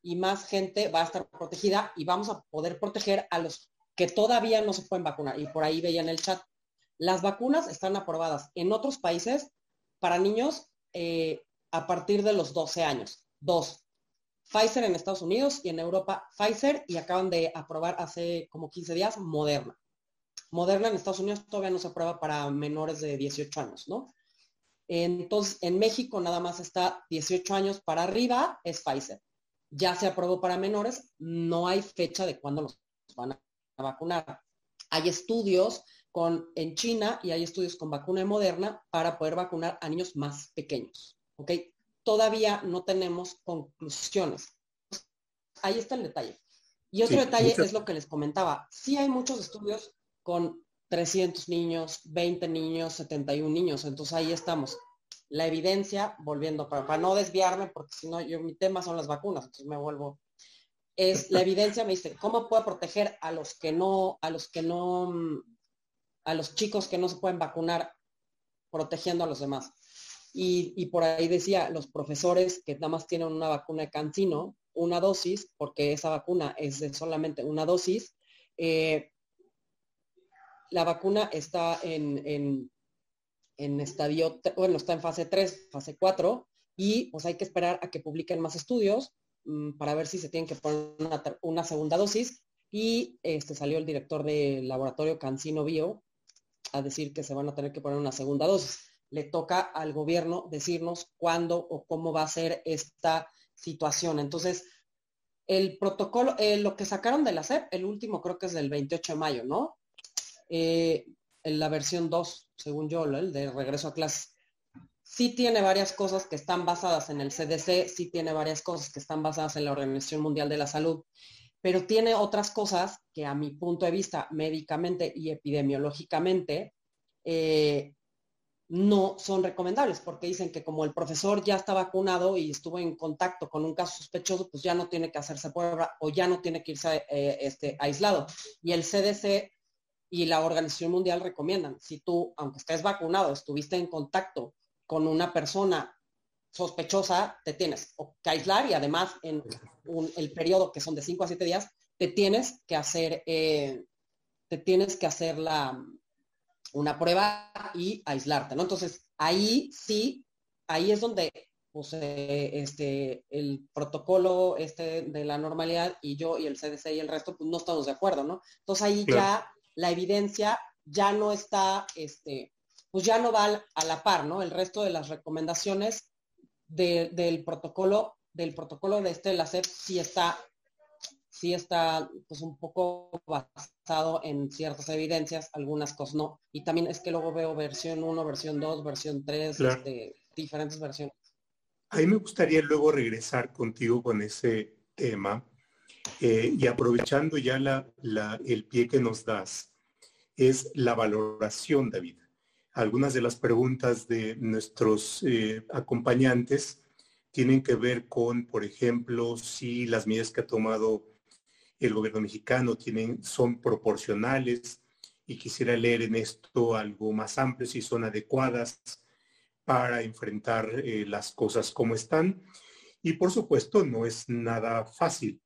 y más gente va a estar protegida y vamos a poder proteger a los que todavía no se pueden vacunar. Y por ahí veían el chat, las vacunas están aprobadas en otros países para niños eh, a partir de los 12 años. Dos, Pfizer en Estados Unidos y en Europa Pfizer y acaban de aprobar hace como 15 días Moderna. Moderna en Estados Unidos todavía no se aprueba para menores de 18 años, ¿no? Entonces, en México nada más está 18 años para arriba, es Pfizer. Ya se aprobó para menores, no hay fecha de cuándo los van a vacunar. Hay estudios en China y hay estudios con vacuna moderna para poder vacunar a niños más pequeños. ¿Ok? Todavía no tenemos conclusiones. Ahí está el detalle. Y otro detalle es lo que les comentaba. Sí hay muchos estudios con 300 niños, 20 niños, 71 niños. Entonces ahí estamos. La evidencia, volviendo, para, para no desviarme, porque si no, yo mi tema son las vacunas, entonces me vuelvo. Es la evidencia, me dice, ¿cómo puedo proteger a los que no, a los que no mm, a los chicos que no se pueden vacunar protegiendo a los demás. Y, por ahí decía, los profesores que nada más tienen una vacuna de cancino, una dosis, porque esa vacuna es de solamente una dosis, eh, la vacuna está en, en, estadio, bueno, está en fase 3, fase 4, y pues hay que esperar a que publiquen más estudios mm, para ver si se tienen que poner una, segunda dosis. Y este salió el director del laboratorio Cancino Bio a decir que se van a tener que poner una segunda dosis. Le toca al gobierno decirnos cuándo o cómo va a ser esta situación. Entonces, el protocolo, eh, lo que sacaron de la SEP, el último creo que es del 28 de mayo, ¿no? Eh, en la versión 2, según yo, el de regreso a clase. Sí tiene varias cosas que están basadas en el CDC, sí tiene varias cosas que están basadas en la Organización Mundial de la Salud, pero tiene otras cosas que a mi punto de vista, médicamente y epidemiológicamente, eh, no son recomendables, porque dicen que como el profesor ya está vacunado y estuvo en contacto con un caso sospechoso, pues ya no tiene que hacerse prueba o ya no tiene que irse eh, este, aislado. Y el CDC y la Organización Mundial recomiendan, si tú, aunque estés vacunado, estuviste en contacto con una persona sospechosa, te tienes que aislar y además en el periodo que son de 5 a 7 días, te tienes que hacer, eh, te tienes que hacer la, una prueba y aislarte, ¿no? Entonces, ahí sí, ahí es donde pues, eh, este, el protocolo este de la normalidad y yo y el CDC y el resto, pues no estamos de acuerdo, ¿no? Entonces ahí ya la evidencia ya no está, este, pues ya no va a la par, ¿no? El resto de las recomendaciones del protocolo, del protocolo de este, la CEP, sí está sí está pues un poco basado en ciertas evidencias, algunas cosas no. Y también es que luego veo versión 1, versión 2, versión 3, este, diferentes versiones. A mí me gustaría luego regresar contigo con ese tema eh, y aprovechando ya la, el pie que nos das, es la valoración, David. Algunas de las preguntas de nuestros eh, acompañantes tienen que ver con, por ejemplo, si las medidas que ha tomado el gobierno mexicano tienen, son proporcionales y quisiera leer en esto algo más amplio si son adecuadas para enfrentar eh, las cosas como están. Y por supuesto no es nada fácil.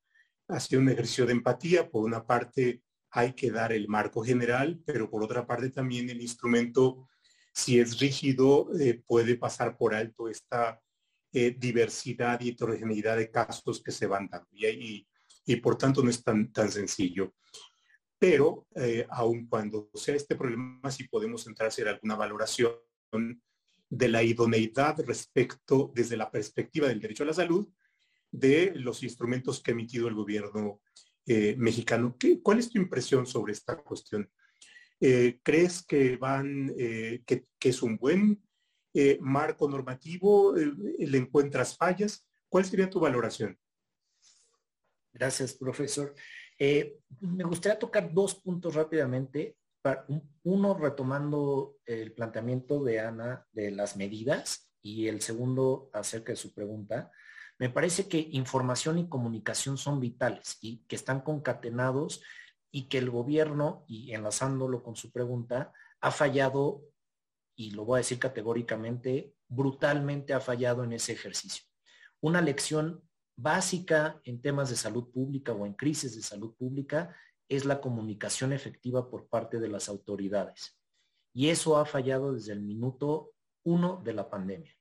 Ha sido un ejercicio de empatía. Por una parte hay que dar el marco general, pero por otra parte también el instrumento, si es rígido, eh, puede pasar por alto esta eh, diversidad y heterogeneidad de casos que se van dando. Y, por tanto no es tan, tan sencillo. Pero eh, aun cuando sea este problema, sí podemos entrar a hacer alguna valoración de la idoneidad respecto, desde la perspectiva del derecho a la salud, de los instrumentos que ha emitido el gobierno eh, mexicano. ¿Qué, ¿Cuál es tu impresión sobre esta cuestión? Eh, ¿Crees que van, que, que, es un buen marco normativo? ¿Le encuentras fallas? ¿Cuál sería tu valoración? Gracias, profesor. Eh, me gustaría tocar dos puntos rápidamente. Uno, retomando el planteamiento de Ana de las medidas y el segundo acerca de su pregunta. Me parece que información y comunicación son vitales y que están concatenados y que el gobierno, y enlazándolo con su pregunta, ha fallado, y lo voy a decir categóricamente, brutalmente ha fallado en ese ejercicio. Una lección básica en temas de salud pública o en crisis de salud pública es la comunicación efectiva por parte de las autoridades. Y eso ha fallado desde el minuto uno de la pandemia.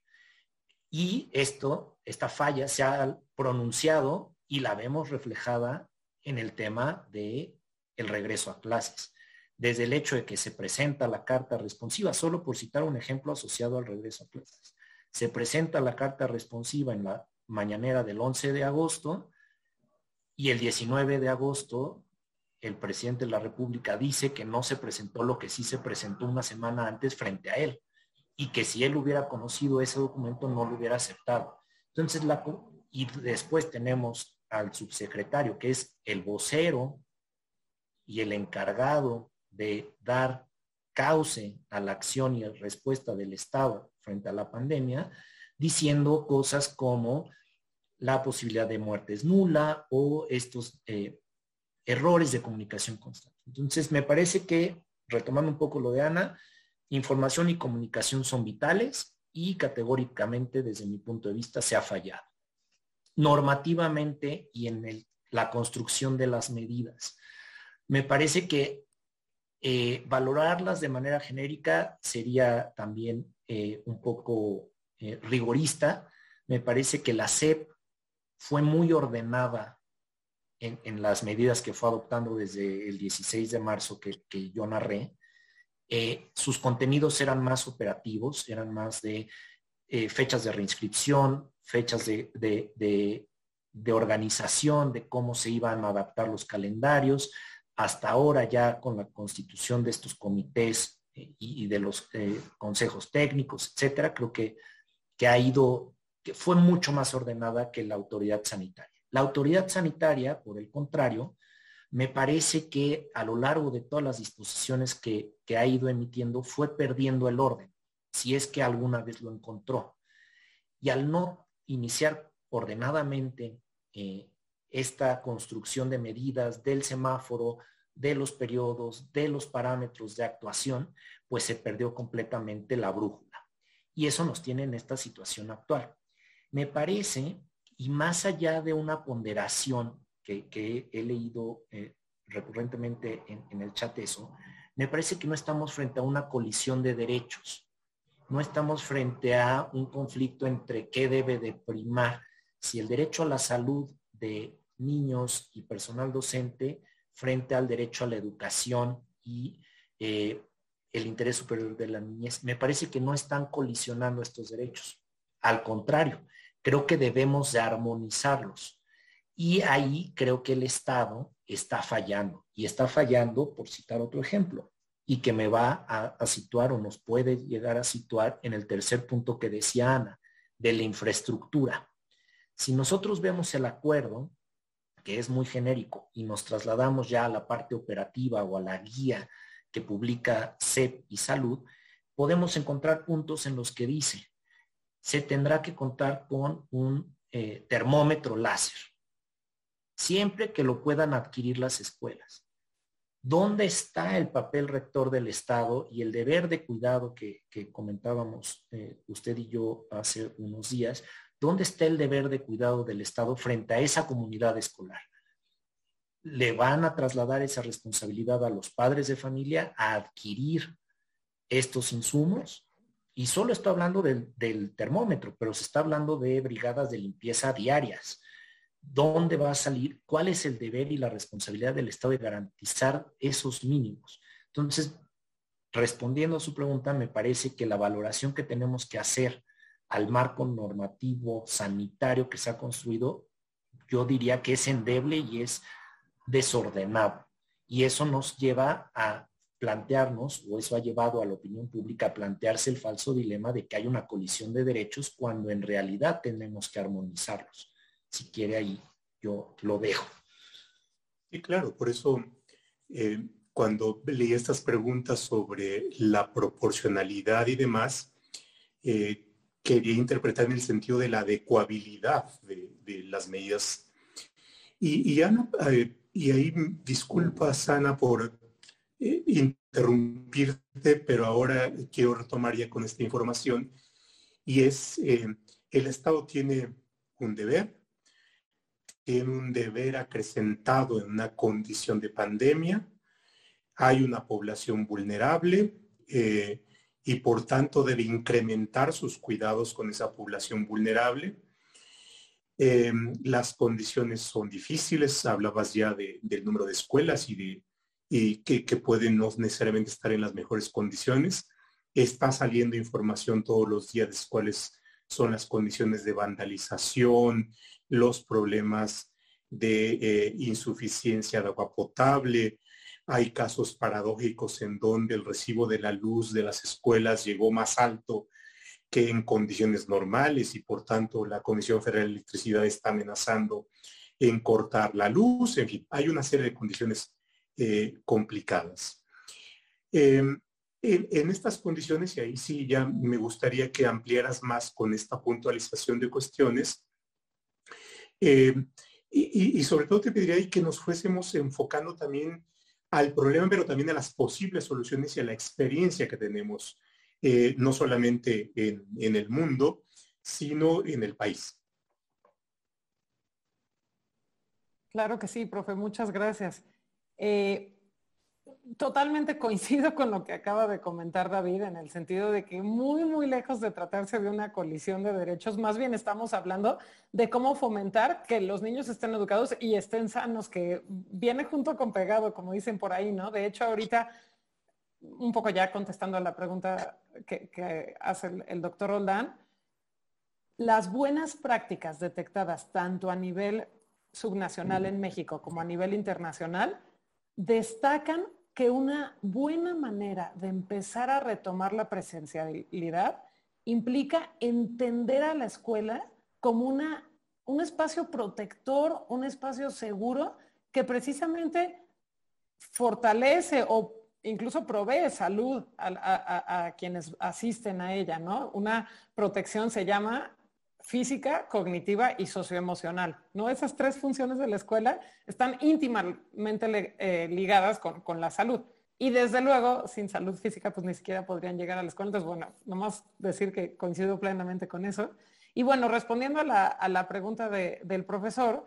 Y esto, esta falla se ha pronunciado y la vemos reflejada en el tema de el regreso a clases. Desde el hecho de que se presenta la carta responsiva, solo por citar un ejemplo asociado al regreso a clases. Se presenta la carta responsiva en la mañanera del 11 de agosto y el 19 de agosto el presidente de la República dice que no se presentó lo que sí se presentó una semana antes frente a él y que si él hubiera conocido ese documento no lo hubiera aceptado. Entonces, la, y después tenemos al subsecretario, que es el vocero y el encargado de dar cauce a la acción y respuesta del Estado frente a la pandemia, diciendo cosas como la posibilidad de muerte es nula o estos eh, errores de comunicación constante. Entonces, me parece que, retomando un poco lo de Ana, información y comunicación son vitales y categóricamente desde mi punto de vista se ha fallado. Normativamente y en la construcción de las medidas. Me parece que eh, valorarlas de manera genérica sería también eh, un poco eh, rigorista. Me parece que la SEP fue muy ordenada en, las medidas que fue adoptando desde el 16 de marzo que, yo narré. sus contenidos eran más operativos, eran más de fechas de reinscripción, fechas de, de organización, de cómo se iban a adaptar los calendarios, hasta ahora ya con la constitución de estos comités eh, y, de los eh, consejos técnicos, etcétera, creo que, que ha ido, que fue mucho más ordenada que la autoridad sanitaria. La autoridad sanitaria, por el contrario, me parece que a lo largo de todas las disposiciones que, que ha ido emitiendo fue perdiendo el orden, si es que alguna vez lo encontró. Y al no iniciar ordenadamente eh, esta construcción de medidas del semáforo, de los periodos, de los parámetros de actuación, pues se perdió completamente la brújula. Y eso nos tiene en esta situación actual. Me parece, y más allá de una ponderación que, he leído eh, recurrentemente en, en el chat eso, me parece que no estamos frente a una colisión de derechos. No estamos frente a un conflicto entre qué debe de primar, si el derecho a la salud de niños y personal docente frente al derecho a la educación y eh, el interés superior de la niñez. Me parece que no están colisionando estos derechos. Al contrario, creo que debemos de armonizarlos. Y ahí creo que el Estado está fallando. Y está fallando, por citar otro ejemplo, y que me va a, a situar o nos puede llegar a situar en el tercer punto que decía Ana, de la infraestructura. Si nosotros vemos el acuerdo, que es muy genérico, y nos trasladamos ya a la parte operativa o a la guía que publica CEP y Salud, podemos encontrar puntos en los que dice, se tendrá que contar con un eh, termómetro láser, siempre que lo puedan adquirir las escuelas. ¿Dónde está el papel rector del Estado y el deber de cuidado que, comentábamos eh, usted y yo hace unos días ¿Dónde está el deber de cuidado del Estado frente a esa comunidad escolar? Le van a trasladar esa responsabilidad a los padres de familia a adquirir estos insumos. Y solo estoy hablando del, termómetro, pero se está hablando de brigadas de limpieza diarias. ¿Dónde va a salir? ¿Cuál es el deber y la responsabilidad del Estado de garantizar esos mínimos? Entonces, respondiendo a su pregunta, me parece que la valoración que tenemos que hacer al marco normativo sanitario que se ha construido, yo diría que es endeble y es desordenado. Y eso nos lleva a plantearnos, o eso ha llevado a la opinión pública a plantearse el falso dilema de que hay una colisión de derechos cuando en realidad tenemos que armonizarlos. Si quiere ahí, yo lo dejo. Sí, claro, por eso eh, cuando leí estas preguntas sobre la proporcionalidad y demás, eh, quería interpretar en el sentido de la adecuabilidad de, las medidas. Y, Ana, eh, y ahí disculpa, Ana, por eh, interrumpirte, pero ahora quiero retomar ya con esta información. Y es, eh, el Estado tiene un deber, tiene un deber acrecentado en una condición de pandemia, hay una población vulnerable, y por tanto debe incrementar sus cuidados con esa población vulnerable. Em, las condiciones son difíciles, hablabas ya del número de escuelas y, de, y que, pueden no necesariamente estar en las mejores condiciones. Está saliendo información todos los días de cuáles son las condiciones de vandalización, los problemas de eh, insuficiencia de agua potable, hay casos paradójicos en donde el recibo de la luz de las escuelas llegó más alto que en condiciones normales y por tanto la Comisión Federal de Electricidad está amenazando en cortar la luz. En fin, hay una serie de condiciones eh, complicadas. Em, en, estas condiciones, y ahí sí ya me gustaría que ampliaras más con esta puntualización de cuestiones, em, y, y, sobre todo te pediría que nos fuésemos enfocando también al problema, pero también a las posibles soluciones y a la experiencia que tenemos eh, no solamente en, el mundo, sino en el país. Claro que sí, profe, muchas gracias. Eh, totalmente coincido con lo que acaba de comentar David en el sentido de que muy, muy lejos de tratarse de una colisión de derechos, más bien estamos hablando de cómo fomentar que los niños estén educados y estén sanos, que viene junto con pegado, como dicen por ahí, ¿no? De hecho, ahorita, un poco ya contestando a la pregunta que, hace el, doctor Roldán, las buenas prácticas detectadas tanto a nivel subnacional en México como a nivel internacional destacan que una buena manera de empezar a retomar la presencialidad implica entender a la escuela como una, un espacio protector, un espacio seguro que precisamente fortalece o incluso provee salud a, a, quienes asisten a ella, ¿no? Una protección se llama física, cognitiva y socioemocional. ¿no? Esas tres funciones de la escuela están íntimamente eh, ligadas con, la salud. Y desde luego, sin salud física, pues ni siquiera podrían llegar a la escuela. Entonces, bueno, nomás decir que coincido plenamente con eso. Y bueno, respondiendo a la, pregunta del profesor,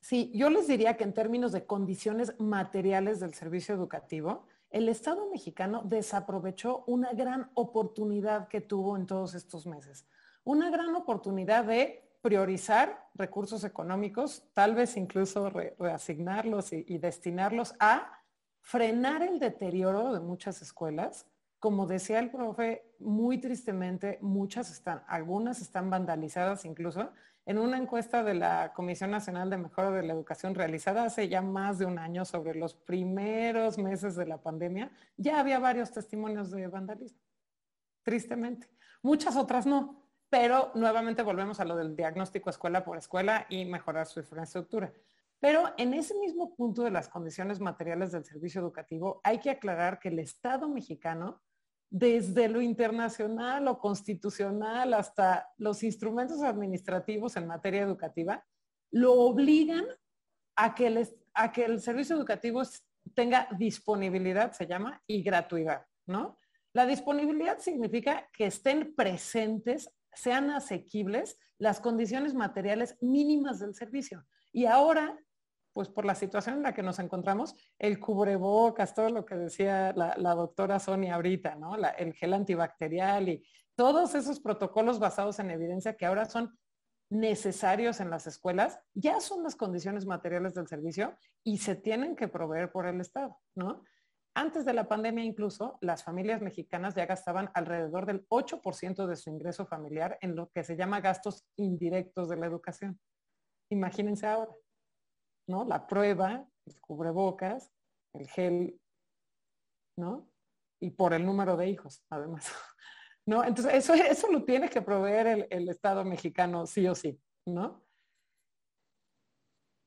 sí, yo les diría que en términos de condiciones materiales del servicio educativo, el Estado mexicano desaprovechó una gran oportunidad que tuvo en todos estos meses una gran oportunidad de priorizar recursos económicos, tal vez incluso reasignarlos y, destinarlos a frenar el deterioro de muchas escuelas. Como decía el profe, muy tristemente, muchas están, algunas están vandalizadas incluso. En una encuesta de la Comisión Nacional de Mejora de la Educación realizada hace ya más de un año sobre los primeros meses de la pandemia, ya había varios testimonios de vandalismo, tristemente. Muchas otras no, pero nuevamente volvemos a lo del diagnóstico escuela por escuela y mejorar su infraestructura. Pero en ese mismo punto de las condiciones materiales del servicio educativo, hay que aclarar que el Estado mexicano, desde lo internacional o constitucional hasta los instrumentos administrativos en materia educativa, lo obligan a que el, a que el servicio educativo tenga disponibilidad, se llama, y gratuidad, ¿no? La disponibilidad significa que estén presentes sean asequibles las condiciones materiales mínimas del servicio. Y ahora, pues por la situación en la que nos encontramos, el cubrebocas, todo lo que decía la, doctora Sonia ahorita, ¿no? el gel antibacterial y todos esos protocolos basados en evidencia que ahora son necesarios en las escuelas, ya son las condiciones materiales del servicio y se tienen que proveer por el Estado, ¿no? Antes de la pandemia incluso, las familias mexicanas ya gastaban alrededor del 8% de su ingreso familiar en lo que se llama gastos indirectos de la educación. Imagínense ahora, ¿no? La prueba, el cubrebocas, el gel, ¿no? Y por el número de hijos, además. ¿No? Entonces, eso, eso lo tiene que proveer el, el Estado mexicano sí o sí, ¿no?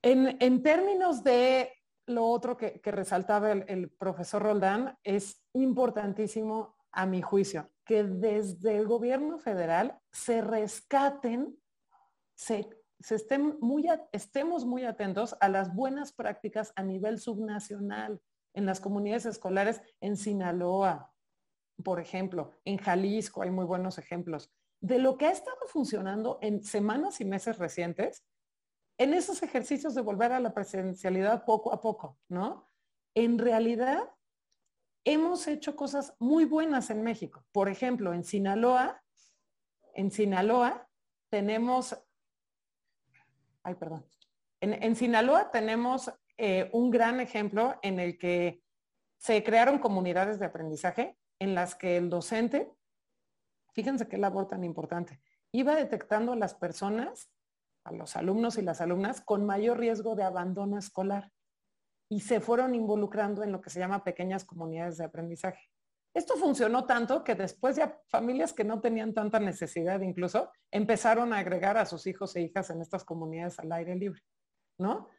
En, en, términos de lo otro que, resaltaba el, profesor Roldán es importantísimo a mi juicio, que desde el gobierno federal se rescaten, se, muy, estemos muy atentos a las buenas prácticas a nivel subnacional en las comunidades escolares en Sinaloa, por ejemplo, en Jalisco hay muy buenos ejemplos. De lo que ha estado funcionando en semanas y meses recientes, en esos ejercicios de volver a la presencialidad poco a poco, ¿no? En realidad, hemos hecho cosas muy buenas en México. Por ejemplo, en Sinaloa, en Sinaloa tenemos, ay, perdón, en, Sinaloa tenemos eh, un gran ejemplo en el que se crearon comunidades de aprendizaje en las que el docente, fíjense qué labor tan importante, iba detectando a las personas a los alumnos y las alumnas con mayor riesgo de abandono escolar y se fueron involucrando en lo que se llama pequeñas comunidades de aprendizaje. Esto funcionó tanto que después ya familias que no tenían tanta necesidad incluso empezaron a agregar a sus hijos e hijas en estas comunidades al aire libre, ¿no?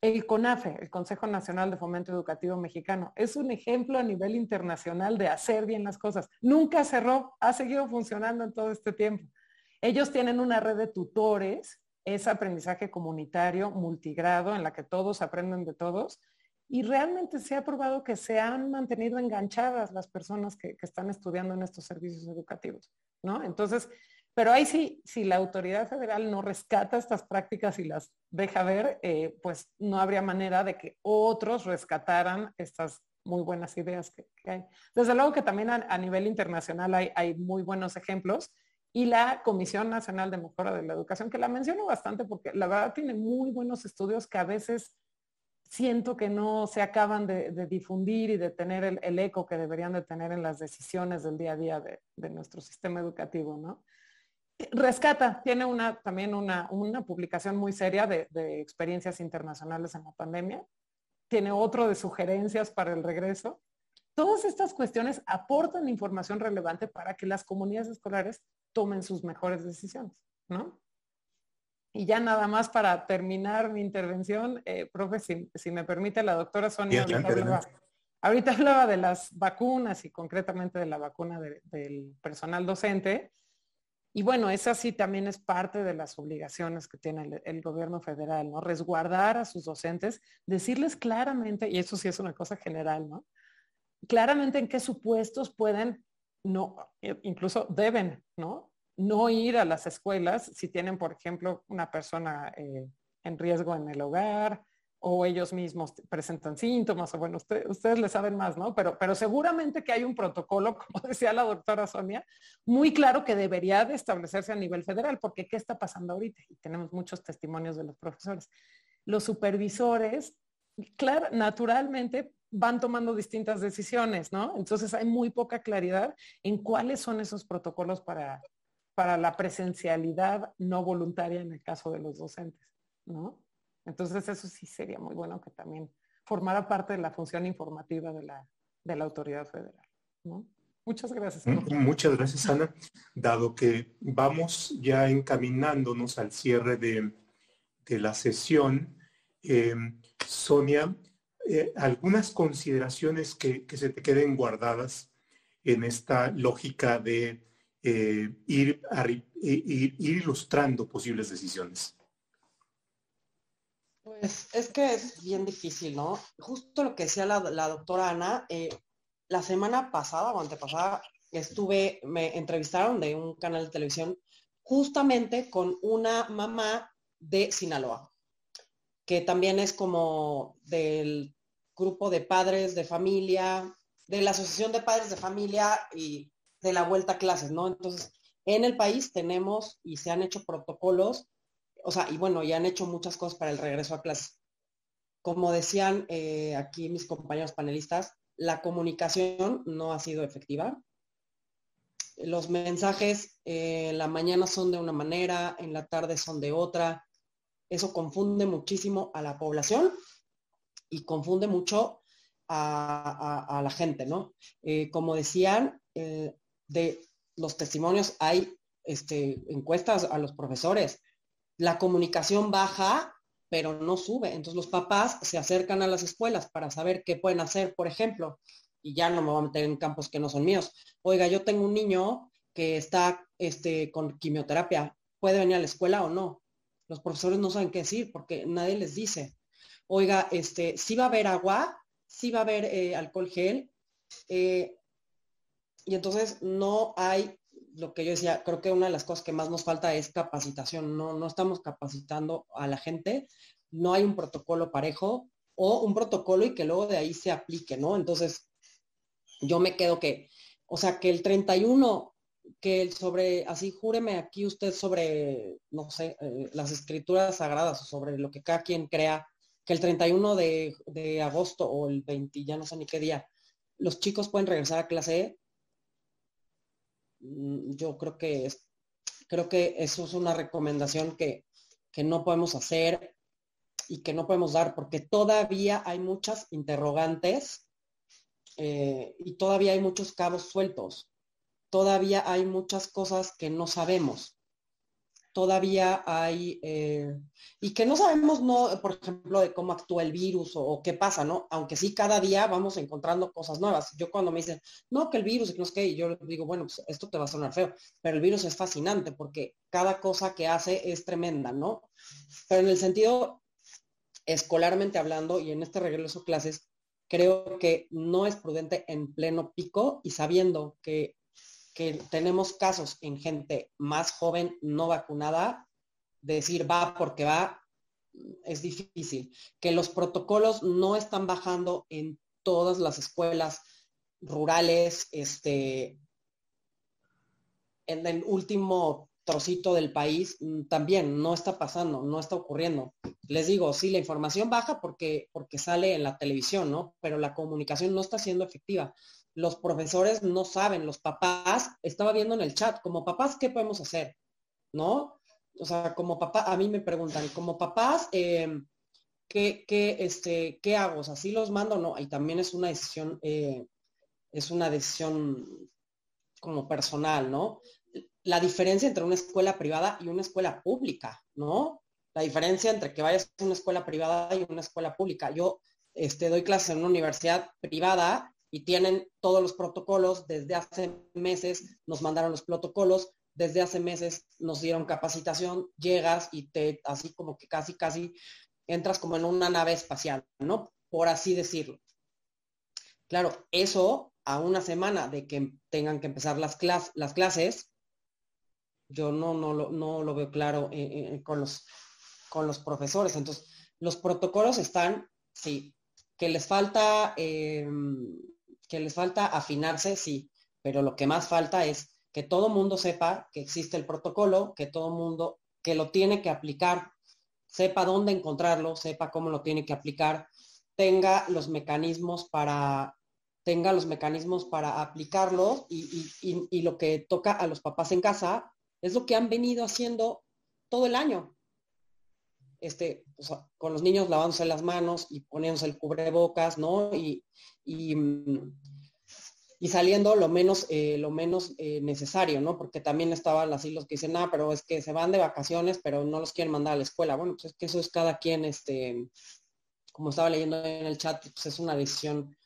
El CONAFE, el Consejo Nacional de Fomento Educativo Mexicano, es un ejemplo a nivel internacional de hacer bien las cosas. Nunca cerró, ha seguido funcionando en todo este tiempo. Ellos tienen una red de tutores es aprendizaje comunitario, multigrado, en la que todos aprenden de todos. y realmente se ha probado que se han mantenido enganchadas las personas que, están estudiando en estos servicios educativos, ¿no? Entonces, pero ahí sí, si la autoridad federal no rescata estas prácticas y las deja ver, eh, pues no habría manera de que otros rescataran estas muy buenas ideas que, hay. Desde luego que también a, nivel internacional hay, hay, muy buenos ejemplos y la Comisión Nacional de Mejora de la Educación, que la menciono bastante porque la verdad tiene muy buenos estudios que a veces siento que no se acaban de, difundir y de tener el, eco que deberían de tener en las decisiones del día a día de, nuestro sistema educativo, ¿no? Rescata, tiene una, también una, publicación muy seria de, experiencias internacionales en la pandemia, tiene otro de sugerencias para el regreso. Todas estas cuestiones aportan información relevante para que las comunidades escolares tomen sus mejores decisiones, ¿no? Y ya nada más para terminar mi intervención, eh, profe, si, me permite, la doctora Sonia ahorita, hablaba, de las vacunas y concretamente de la vacuna del personal docente. Y bueno, esa sí también es parte de las obligaciones que tiene el, el, gobierno federal, ¿no? Resguardar a sus docentes, decirles claramente, y eso sí es una cosa general, ¿no? Claramente en qué supuestos pueden, no, e, incluso deben, ¿no? no ir a las escuelas si tienen, por ejemplo, una persona eh, en riesgo en el hogar o ellos mismos presentan síntomas, o bueno, ustedes le saben más, ¿no? Pero, pero seguramente que hay un protocolo, como decía la doctora Sonia, muy claro que debería de establecerse a nivel federal, porque ¿qué está pasando ahorita? Y tenemos muchos testimonios de los profesores. Los supervisores, claro, naturalmente van tomando distintas decisiones, ¿no? Entonces hay muy poca claridad en cuáles son esos protocolos para, para la presencialidad no voluntaria en el caso de los docentes, ¿no? Entonces eso sí sería muy bueno que también formara parte de la función informativa de la, de la autoridad federal, ¿no? Muchas gracias. Muchas gracias, Ana. Dado que vamos ya encaminándonos al cierre de, la sesión, eh, Sonia, eh, algunas consideraciones que, que, se te queden guardadas en esta lógica de eh, ir, ir, ilustrando posibles decisiones? Pues es que es bien difícil, ¿no? Justo lo que decía la, doctora Ana, eh, la semana pasada o antepasada estuve, me entrevistaron de un canal de televisión justamente con una mamá de Sinaloa, que también es como del grupo de padres de familia, de la Asociación de Padres de Familia y de la vuelta a clases, ¿no? Entonces, en el país tenemos y se han hecho protocolos, o sea, y bueno, ya han hecho muchas cosas para el regreso a clases. Como decían eh, aquí mis compañeros panelistas, la comunicación no ha sido efectiva. Los mensajes eh, en la mañana son de una manera, en la tarde son de otra. Eso confunde muchísimo a la población y confunde mucho a, la gente, ¿no? Eh, como decían, de los testimonios hay este, encuestas a los profesores. La comunicación baja, pero no sube. Entonces los papás se acercan a las escuelas para saber qué pueden hacer, por ejemplo, y ya no me voy a meter en campos que no son míos. Oiga, yo tengo un niño que está este, con quimioterapia, ¿puede venir a la escuela o no? Los profesores no saben qué decir porque nadie les dice. Oiga, este, si va a haber agua, si va a haber eh, alcohol gel, eh, y entonces no hay, lo que yo decía, creo que una de las cosas que más nos falta es capacitación. No, no estamos capacitando a la gente, no hay un protocolo parejo o un protocolo y que luego de ahí se aplique, ¿no? Entonces, yo me quedo que, o sea, que el 31, que el sobre, así júreme aquí usted sobre, no sé, eh, las escrituras sagradas o sobre lo que cada quien crea, que el 31 de, de agosto o el 20, ya no sé ni qué día, los chicos pueden regresar a clase, Mm, yo creo que creo que eso es una recomendación que, no podemos hacer y que no podemos dar porque todavía hay muchas interrogantes eh, y todavía hay muchos cabos sueltos. Todavía hay muchas cosas que no sabemos todavía hay, eh, y que no sabemos, no, por ejemplo, de cómo actúa el virus o, qué pasa, ¿no? Aunque sí cada día vamos encontrando cosas nuevas. Yo cuando me dicen, no, que el virus, que no es que, yo digo, bueno, pues esto te va a sonar feo, pero el virus es fascinante porque cada cosa que hace es tremenda, ¿no? Pero en el sentido escolarmente hablando y en este regreso clases, creo que no es prudente en pleno pico y sabiendo que, que tenemos casos en gente más joven no vacunada, decir va porque va es difícil. Que los protocolos no están bajando en todas las escuelas rurales, este, en el último trocito del país mm, también no está pasando, no está ocurriendo. Les digo, sí, la información baja porque, porque sale en la televisión, ¿no? Pero la comunicación no está siendo efectiva. Los profesores no saben, los papás, estaba viendo en el chat, como papás, ¿qué podemos hacer? ¿No? O sea, como papá, a mí me preguntan, como papás, eh, ¿qué, este, ¿qué hago? O sea, ¿sí los mando no? Y también es una decisión, eh, es una decisión como personal, ¿no? la diferencia entre una escuela privada y una escuela pública, ¿no? La diferencia entre que vayas a una escuela privada y una escuela pública. Yo este, doy clases en una universidad privada y tienen todos los protocolos. Desde hace meses nos mandaron los protocolos. Desde hace meses nos dieron capacitación. Llegas y te, así como que casi, casi entras como en una nave espacial, ¿no? Por así decirlo. Claro, eso a una semana de que tengan que empezar las, las clases, yo no, no, lo, no lo veo claro eh, eh, con, los, con los profesores. Entonces, los protocolos están, sí, que les falta, em, que les falta afinarse, sí, pero lo que más falta es que todo mundo sepa que existe el protocolo, que todo mundo, que lo tiene que aplicar, sepa dónde encontrarlo, sepa cómo lo tiene que aplicar, tenga los mecanismos para tenga los mecanismos para aplicarlo y, y, lo que toca a los papás en casa, es lo que han venido haciendo todo el año. Este, con los niños lavándose las manos y poniéndose el cubrebocas, ¿no? Y, y, saliendo lo menos, eh, lo menos eh, necesario, ¿no? Porque también estaban así los que dicen, ah, pero es que se van de vacaciones, pero no los quieren mandar a la escuela. Bueno, pues es que eso es cada quien, este, como estaba leyendo en el chat, pues es una decisión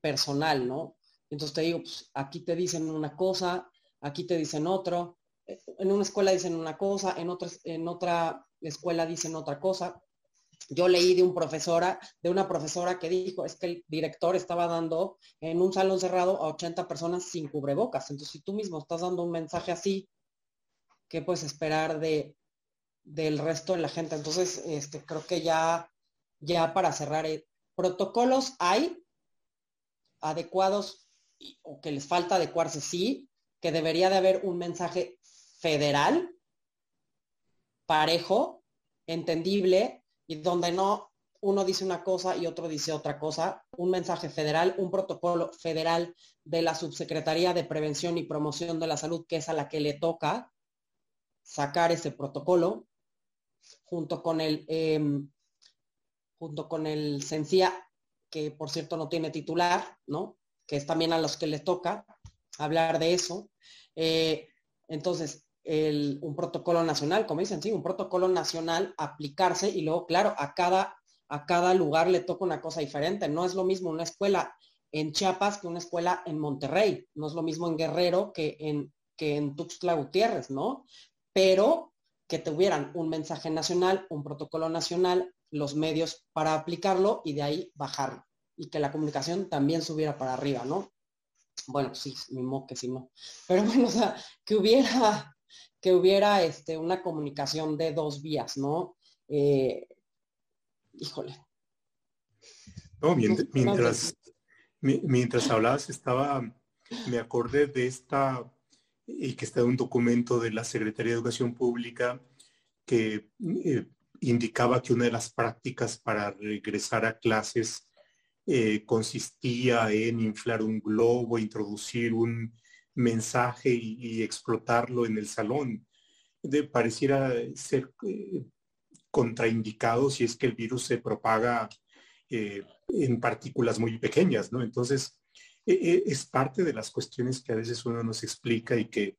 personal, ¿no? Entonces te digo, pues aquí te dicen una cosa, aquí te dicen otro, en una escuela dicen una cosa, en otra, en otra escuela dicen otra cosa. Yo leí de un profesora, de una profesora que dijo, es que el director estaba dando en un salón cerrado a 80 personas sin cubrebocas. Entonces, si tú mismo estás dando un mensaje así, ¿qué puedes esperar de, del resto de la gente? Entonces, este, creo que ya, ya para cerrar, eh, protocolos hay adecuados o que les falta adecuarse, sí, que debería de haber un mensaje federal, parejo, entendible, y donde no uno dice una cosa y otro dice otra cosa, un mensaje federal, un protocolo federal de la Subsecretaría de Prevención y Promoción de la Salud, que es a la que le toca sacar ese protocolo, junto con el, em, junto con el CENCIA, que por cierto no tiene titular, ¿no? Que es también a los que le toca hablar de eso. Eh, entonces, un protocolo nacional, como dicen, sí, un protocolo nacional aplicarse y luego, claro, a cada, a cada lugar le toca una cosa diferente. No es lo mismo una escuela en Chiapas que una escuela en Monterrey. No es lo mismo en Guerrero que en, que en Tuxtla Gutiérrez, ¿no? Pero que tuvieran un mensaje nacional, un protocolo nacional, los medios para aplicarlo y de ahí bajarlo. Y que la comunicación también subiera para arriba, ¿no? Bueno, sí, mismo que sí, no. Pero bueno, o sea, que hubiera que hubiera este, una comunicación de dos vías, ¿no? Eh, híjole. No, mientras, mientras, hablabas, estaba, me acordé de esta, y que está en un documento de la Secretaría de Educación Pública que eh, indicaba que una de las prácticas para regresar a clases eh, consistía en inflar un globo, introducir un mensaje y, explotarlo en el salón. De, pareciera ser eh, contraindicado si es que el virus se propaga eh, en partículas muy pequeñas, ¿no? Entonces, e, e, es parte de las cuestiones que a veces uno nos explica y que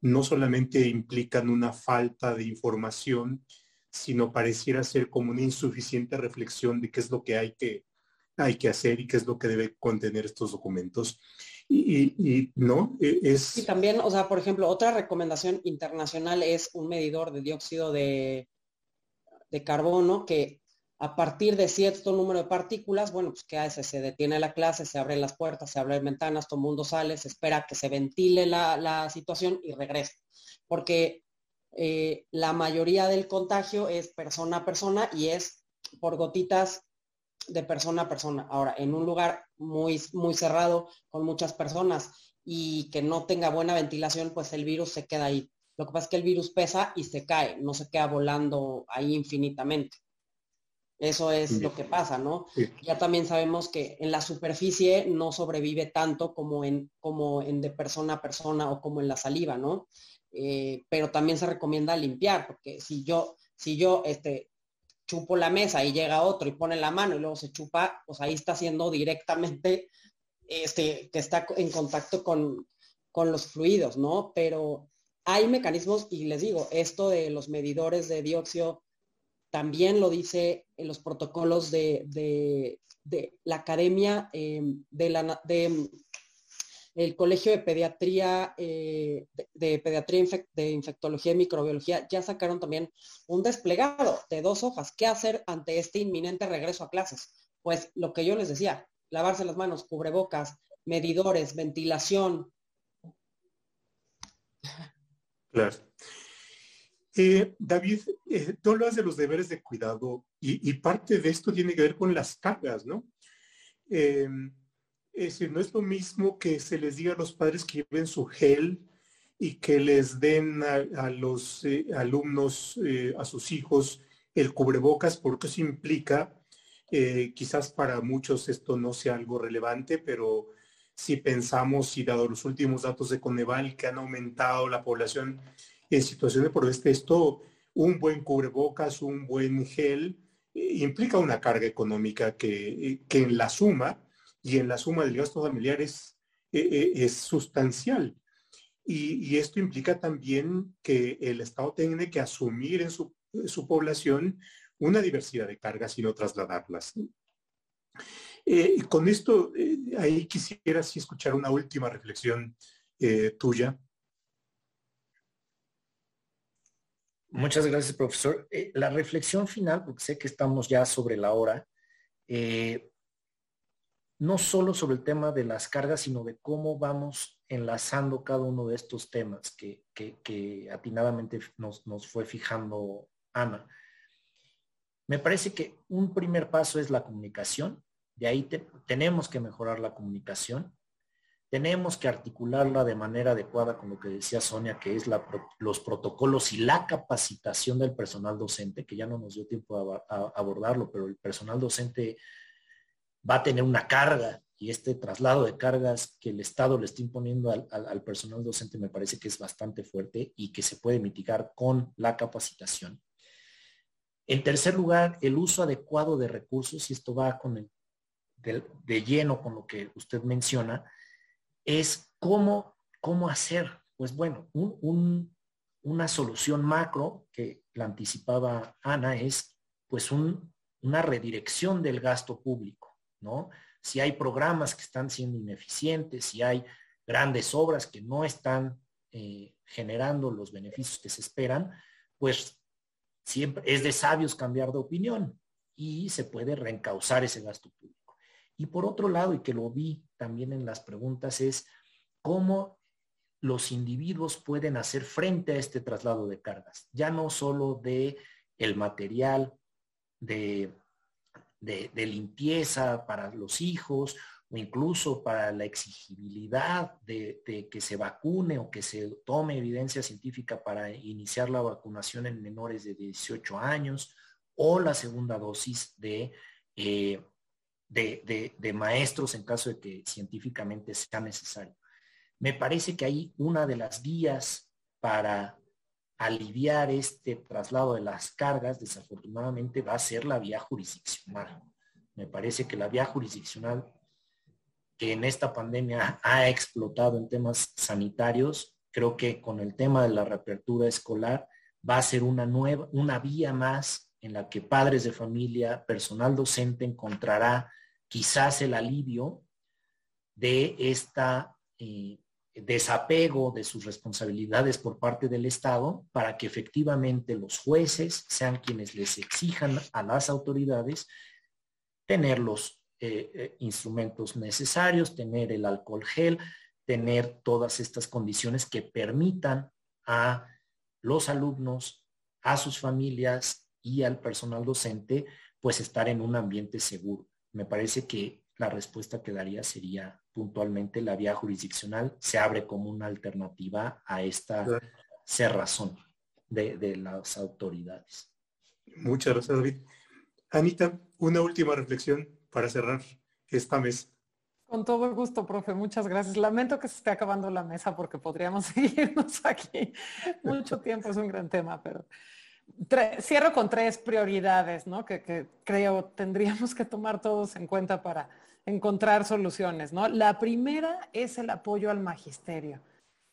no solamente implican una falta de información, sino pareciera ser como una insuficiente reflexión de qué es lo que hay que, hay que hacer y qué es lo que debe contener estos documentos. Y, no, e, es... También, o sea, por ejemplo, otra recomendación internacional es un medidor de dióxido de, de carbono que a partir de cierto número de partículas, bueno, pues ¿qué hace? Se detiene la clase, se abren las puertas, se abren ventanas, todo el mundo sale, se espera que se ventile la, situación y regresa. Porque eh, la mayoría del contagio es persona a persona y es por gotitas de persona a persona. Ahora, en un lugar muy, muy cerrado, con muchas personas y que no tenga buena ventilación, pues el virus se queda ahí. Lo que pasa es que el virus pesa y se cae, no se queda volando ahí infinitamente. Eso es lo que pasa, ¿no? Ya también sabemos que en la superficie no sobrevive tanto como en, como en de persona a persona o como en la saliva, ¿no? Eh, pero también se recomienda limpiar, porque si yo, si yo este, chupo la mesa y llega otro y pone la mano y luego se chupa, pues ahí está haciendo directamente, este, que está en contacto con, con los fluidos, ¿no? Pero hay mecanismos, y les digo, esto de los medidores de dióxido también lo dice en los protocolos de, la academia em, de la de, el Colegio de Pediatría, eh, de, Pediatría de Infectología y Microbiología, ya sacaron también un desplegado de dos hojas. ¿Qué hacer ante este inminente regreso a clases? Pues lo que yo les decía, lavarse las manos, cubrebocas, medidores, ventilación. Claro. Eh, David, eh, tú hablas de los deberes de cuidado y, parte de esto tiene que ver con las cargas, ¿no? Es decir, no es lo mismo que se les diga a los padres que lleven su gel y que les den a, los eh, alumnos, a sus hijos, el cubrebocas, porque eso implica, quizás para muchos esto no sea algo relevante, pero si pensamos y dado los últimos datos de Coneval que han aumentado la población en situaciones por este, esto, un buen cubrebocas, un buen gel, eh, implica una carga económica que, eh, que, en la suma y en la suma del gasto familiar es, eh, es sustancial. Y, esto implica también que el Estado tiene que asumir en su, población una diversidad de cargas y no trasladarlas. con esto, ahí quisiera sí escuchar una última reflexión tuya Muchas gracias, profesor. Eh, la reflexión final, porque sé que estamos ya sobre la hora, eh, no solo sobre el tema de las cargas, sino de cómo vamos enlazando cada uno de estos temas que, atinadamente nos, fue fijando Ana. Me parece que un primer paso es la comunicación. De ahí tenemos que mejorar la comunicación tenemos que articularla de manera adecuada con lo que decía Sonia, que es los protocolos y la capacitación del personal docente, que ya no nos dio tiempo a, abordarlo, pero el personal docente va a tener una carga y este traslado de cargas que el Estado le está imponiendo al, personal docente me parece que es bastante fuerte y que se puede mitigar con la capacitación. En tercer lugar, el uso adecuado de recursos, y esto va con el, de lleno con lo que usted menciona, es cómo, cómo hacer, pues bueno, una solución macro que la anticipaba Ana es pues una redirección del gasto público, ¿no? Si hay programas que están siendo ineficientes, si hay grandes obras que no están eh, generando los beneficios que se esperan, pues siempre es de sabios cambiar de opinión y se puede reencauzar ese gasto público. Y por otro lado, y que lo vi también en las preguntas, es cómo los individuos pueden hacer frente a este traslado de cargas, ya no solo de el material de, de, limpieza para los hijos o incluso para la exigibilidad de, de, que se vacune o que se tome evidencia científica para iniciar la vacunación en menores de 18 años o la segunda dosis de eh, de, maestros en caso de que científicamente sea necesario. Me parece que ahí una de las vías para aliviar este traslado de las cargas, desafortunadamente, va a ser la vía jurisdiccional. Me parece que la vía jurisdiccional que en esta pandemia ha explotado en temas sanitarios, creo que con el tema de la reapertura escolar va a ser una nueva, una vía más en la que padres de familia, personal docente encontrará quizás el alivio de esta, eh, desapego de sus responsabilidades por parte del Estado para que efectivamente los jueces sean quienes les exijan a las autoridades tener los eh, eh, instrumentos necesarios, tener el alcohol gel, tener todas estas condiciones que permitan a los alumnos, a sus familias y al personal docente, pues estar en un ambiente seguro. Me parece que la respuesta que daría sería puntualmente la vía jurisdiccional se abre como una alternativa a esta cerrazón de, de las autoridades. Muchas gracias, David. Anita, una última reflexión para cerrar esta mesa. Con todo gusto, profe. Muchas gracias. Lamento que se esté acabando la mesa porque podríamos seguirnos aquí mucho tiempo. Es un gran tema, pero cierro con tres prioridades, ¿no? Que, que, creo tendríamos que tomar todos en cuenta para encontrar soluciones, ¿no? La primera es el apoyo al magisterio.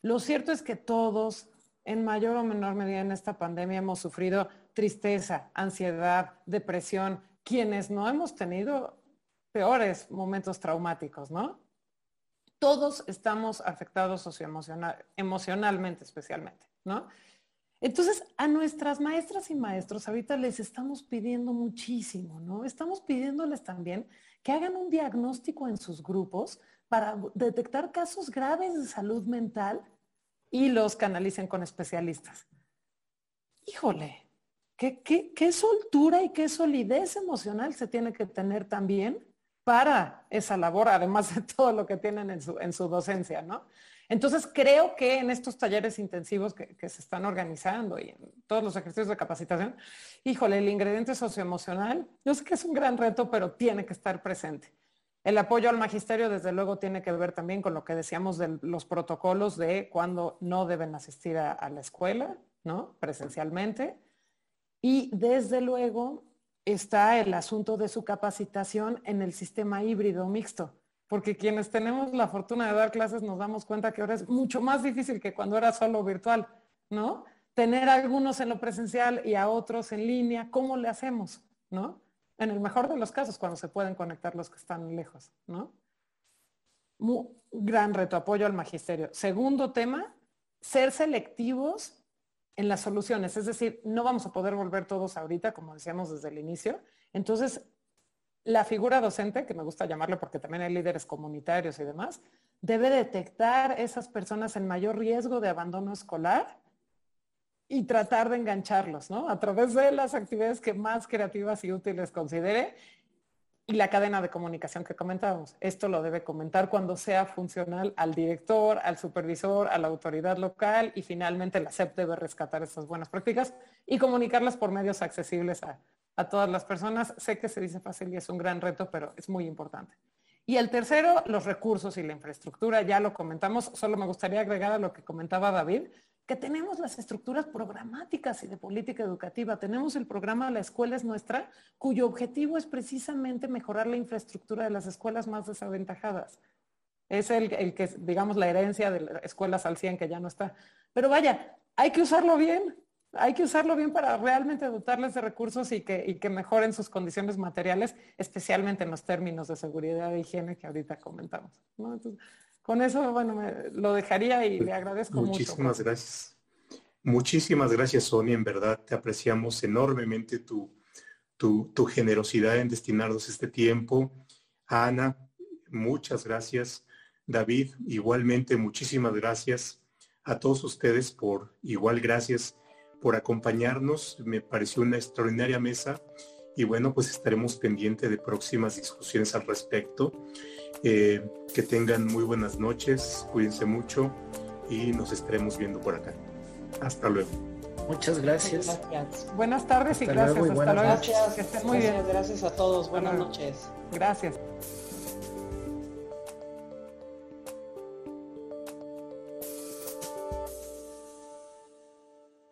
Lo cierto es que todos, en mayor o menor medida en esta pandemia, hemos sufrido tristeza, ansiedad, depresión, quienes no hemos tenido peores momentos traumáticos, ¿no? Todos estamos afectados socioemocional, emocionalmente especialmente, ¿no? Entonces, a nuestras maestras y maestros ahorita les estamos pidiendo muchísimo, ¿no? Estamos pidiéndoles también que hagan un diagnóstico en sus grupos para detectar casos graves de salud mental y los canalicen con especialistas. Híjole, ¿qué, qué soltura y qué solidez emocional se tiene que tener también para esa labor, además de todo lo que tienen en su, en su docencia, ¿no? Entonces, creo que en estos talleres intensivos que, se están organizando y en todos los ejercicios de capacitación, híjole, el ingrediente socioemocional, yo sé que es un gran reto, pero tiene que estar presente. El apoyo al magisterio, desde luego, tiene que ver también con lo que decíamos de los protocolos de cuando no deben asistir a, a la escuela, ¿no? Presencialmente. Y desde luego, está el asunto de su capacitación en el sistema híbrido mixto, porque quienes tenemos la fortuna de dar clases nos damos cuenta que ahora es mucho más difícil que cuando era solo virtual, ¿no? Tener a algunos en lo presencial y a otros en línea, ¿cómo le hacemos, ¿no? En el mejor de los casos, cuando se pueden conectar los que están lejos, ¿no? gran reto, apoyo al magisterio. Segundo tema, ser selectivos en las soluciones. Es decir, no vamos a poder volver todos ahorita, como decíamos desde el inicio. Entonces, la figura docente, que me gusta llamarlo porque también hay líderes comunitarios y demás, debe detectar esas personas en mayor riesgo de abandono escolar y tratar de engancharlos, ¿no? A través de las actividades que más creativas y útiles considere y la cadena de comunicación que comentábamos. Esto lo debe comentar cuando sea funcional al director, al supervisor, a la autoridad local y finalmente la SEP debe rescatar esas buenas prácticas y comunicarlas por medios accesibles a, a todas las personas. Sé que se dice fácil y es un gran reto, pero es muy importante. Y el tercero, los recursos y la infraestructura, ya lo comentamos, solo me gustaría agregar a lo que comentaba David, que tenemos las estructuras programáticas y de política educativa. Tenemos el programa La Escuela es Nuestra, cuyo objetivo es precisamente mejorar la infraestructura de las escuelas más desaventajadas. Es el, que, digamos, la herencia de las escuelas al 100 que ya no está. Pero vaya, hay que usarlo bien, hay que usarlo bien para realmente dotarles de recursos y que, y que mejoren sus condiciones materiales, especialmente en los términos de seguridad e higiene que ahorita comentamos. Con eso, bueno, lo dejaría y le agradezco mucho. Muchísimas gracias. Muchísimas gracias, Sonia. En verdad, te apreciamos enormemente tu, tu, generosidad en destinarnos este tiempo. Ana, muchas gracias. David, igualmente, muchísimas gracias a todos ustedes por igual gracias por acompañarnos. Me pareció una extraordinaria mesa y bueno, pues estaremos pendientes de próximas discusiones al respecto. Eh, que tengan muy buenas noches, cuídense mucho y nos estaremos viendo por acá. Hasta luego. Muchas gracias. Buenas tardes y gracias. Hasta luego. Gracias. Que estén muy bien. Gracias a todos. Buenas noches. Gracias.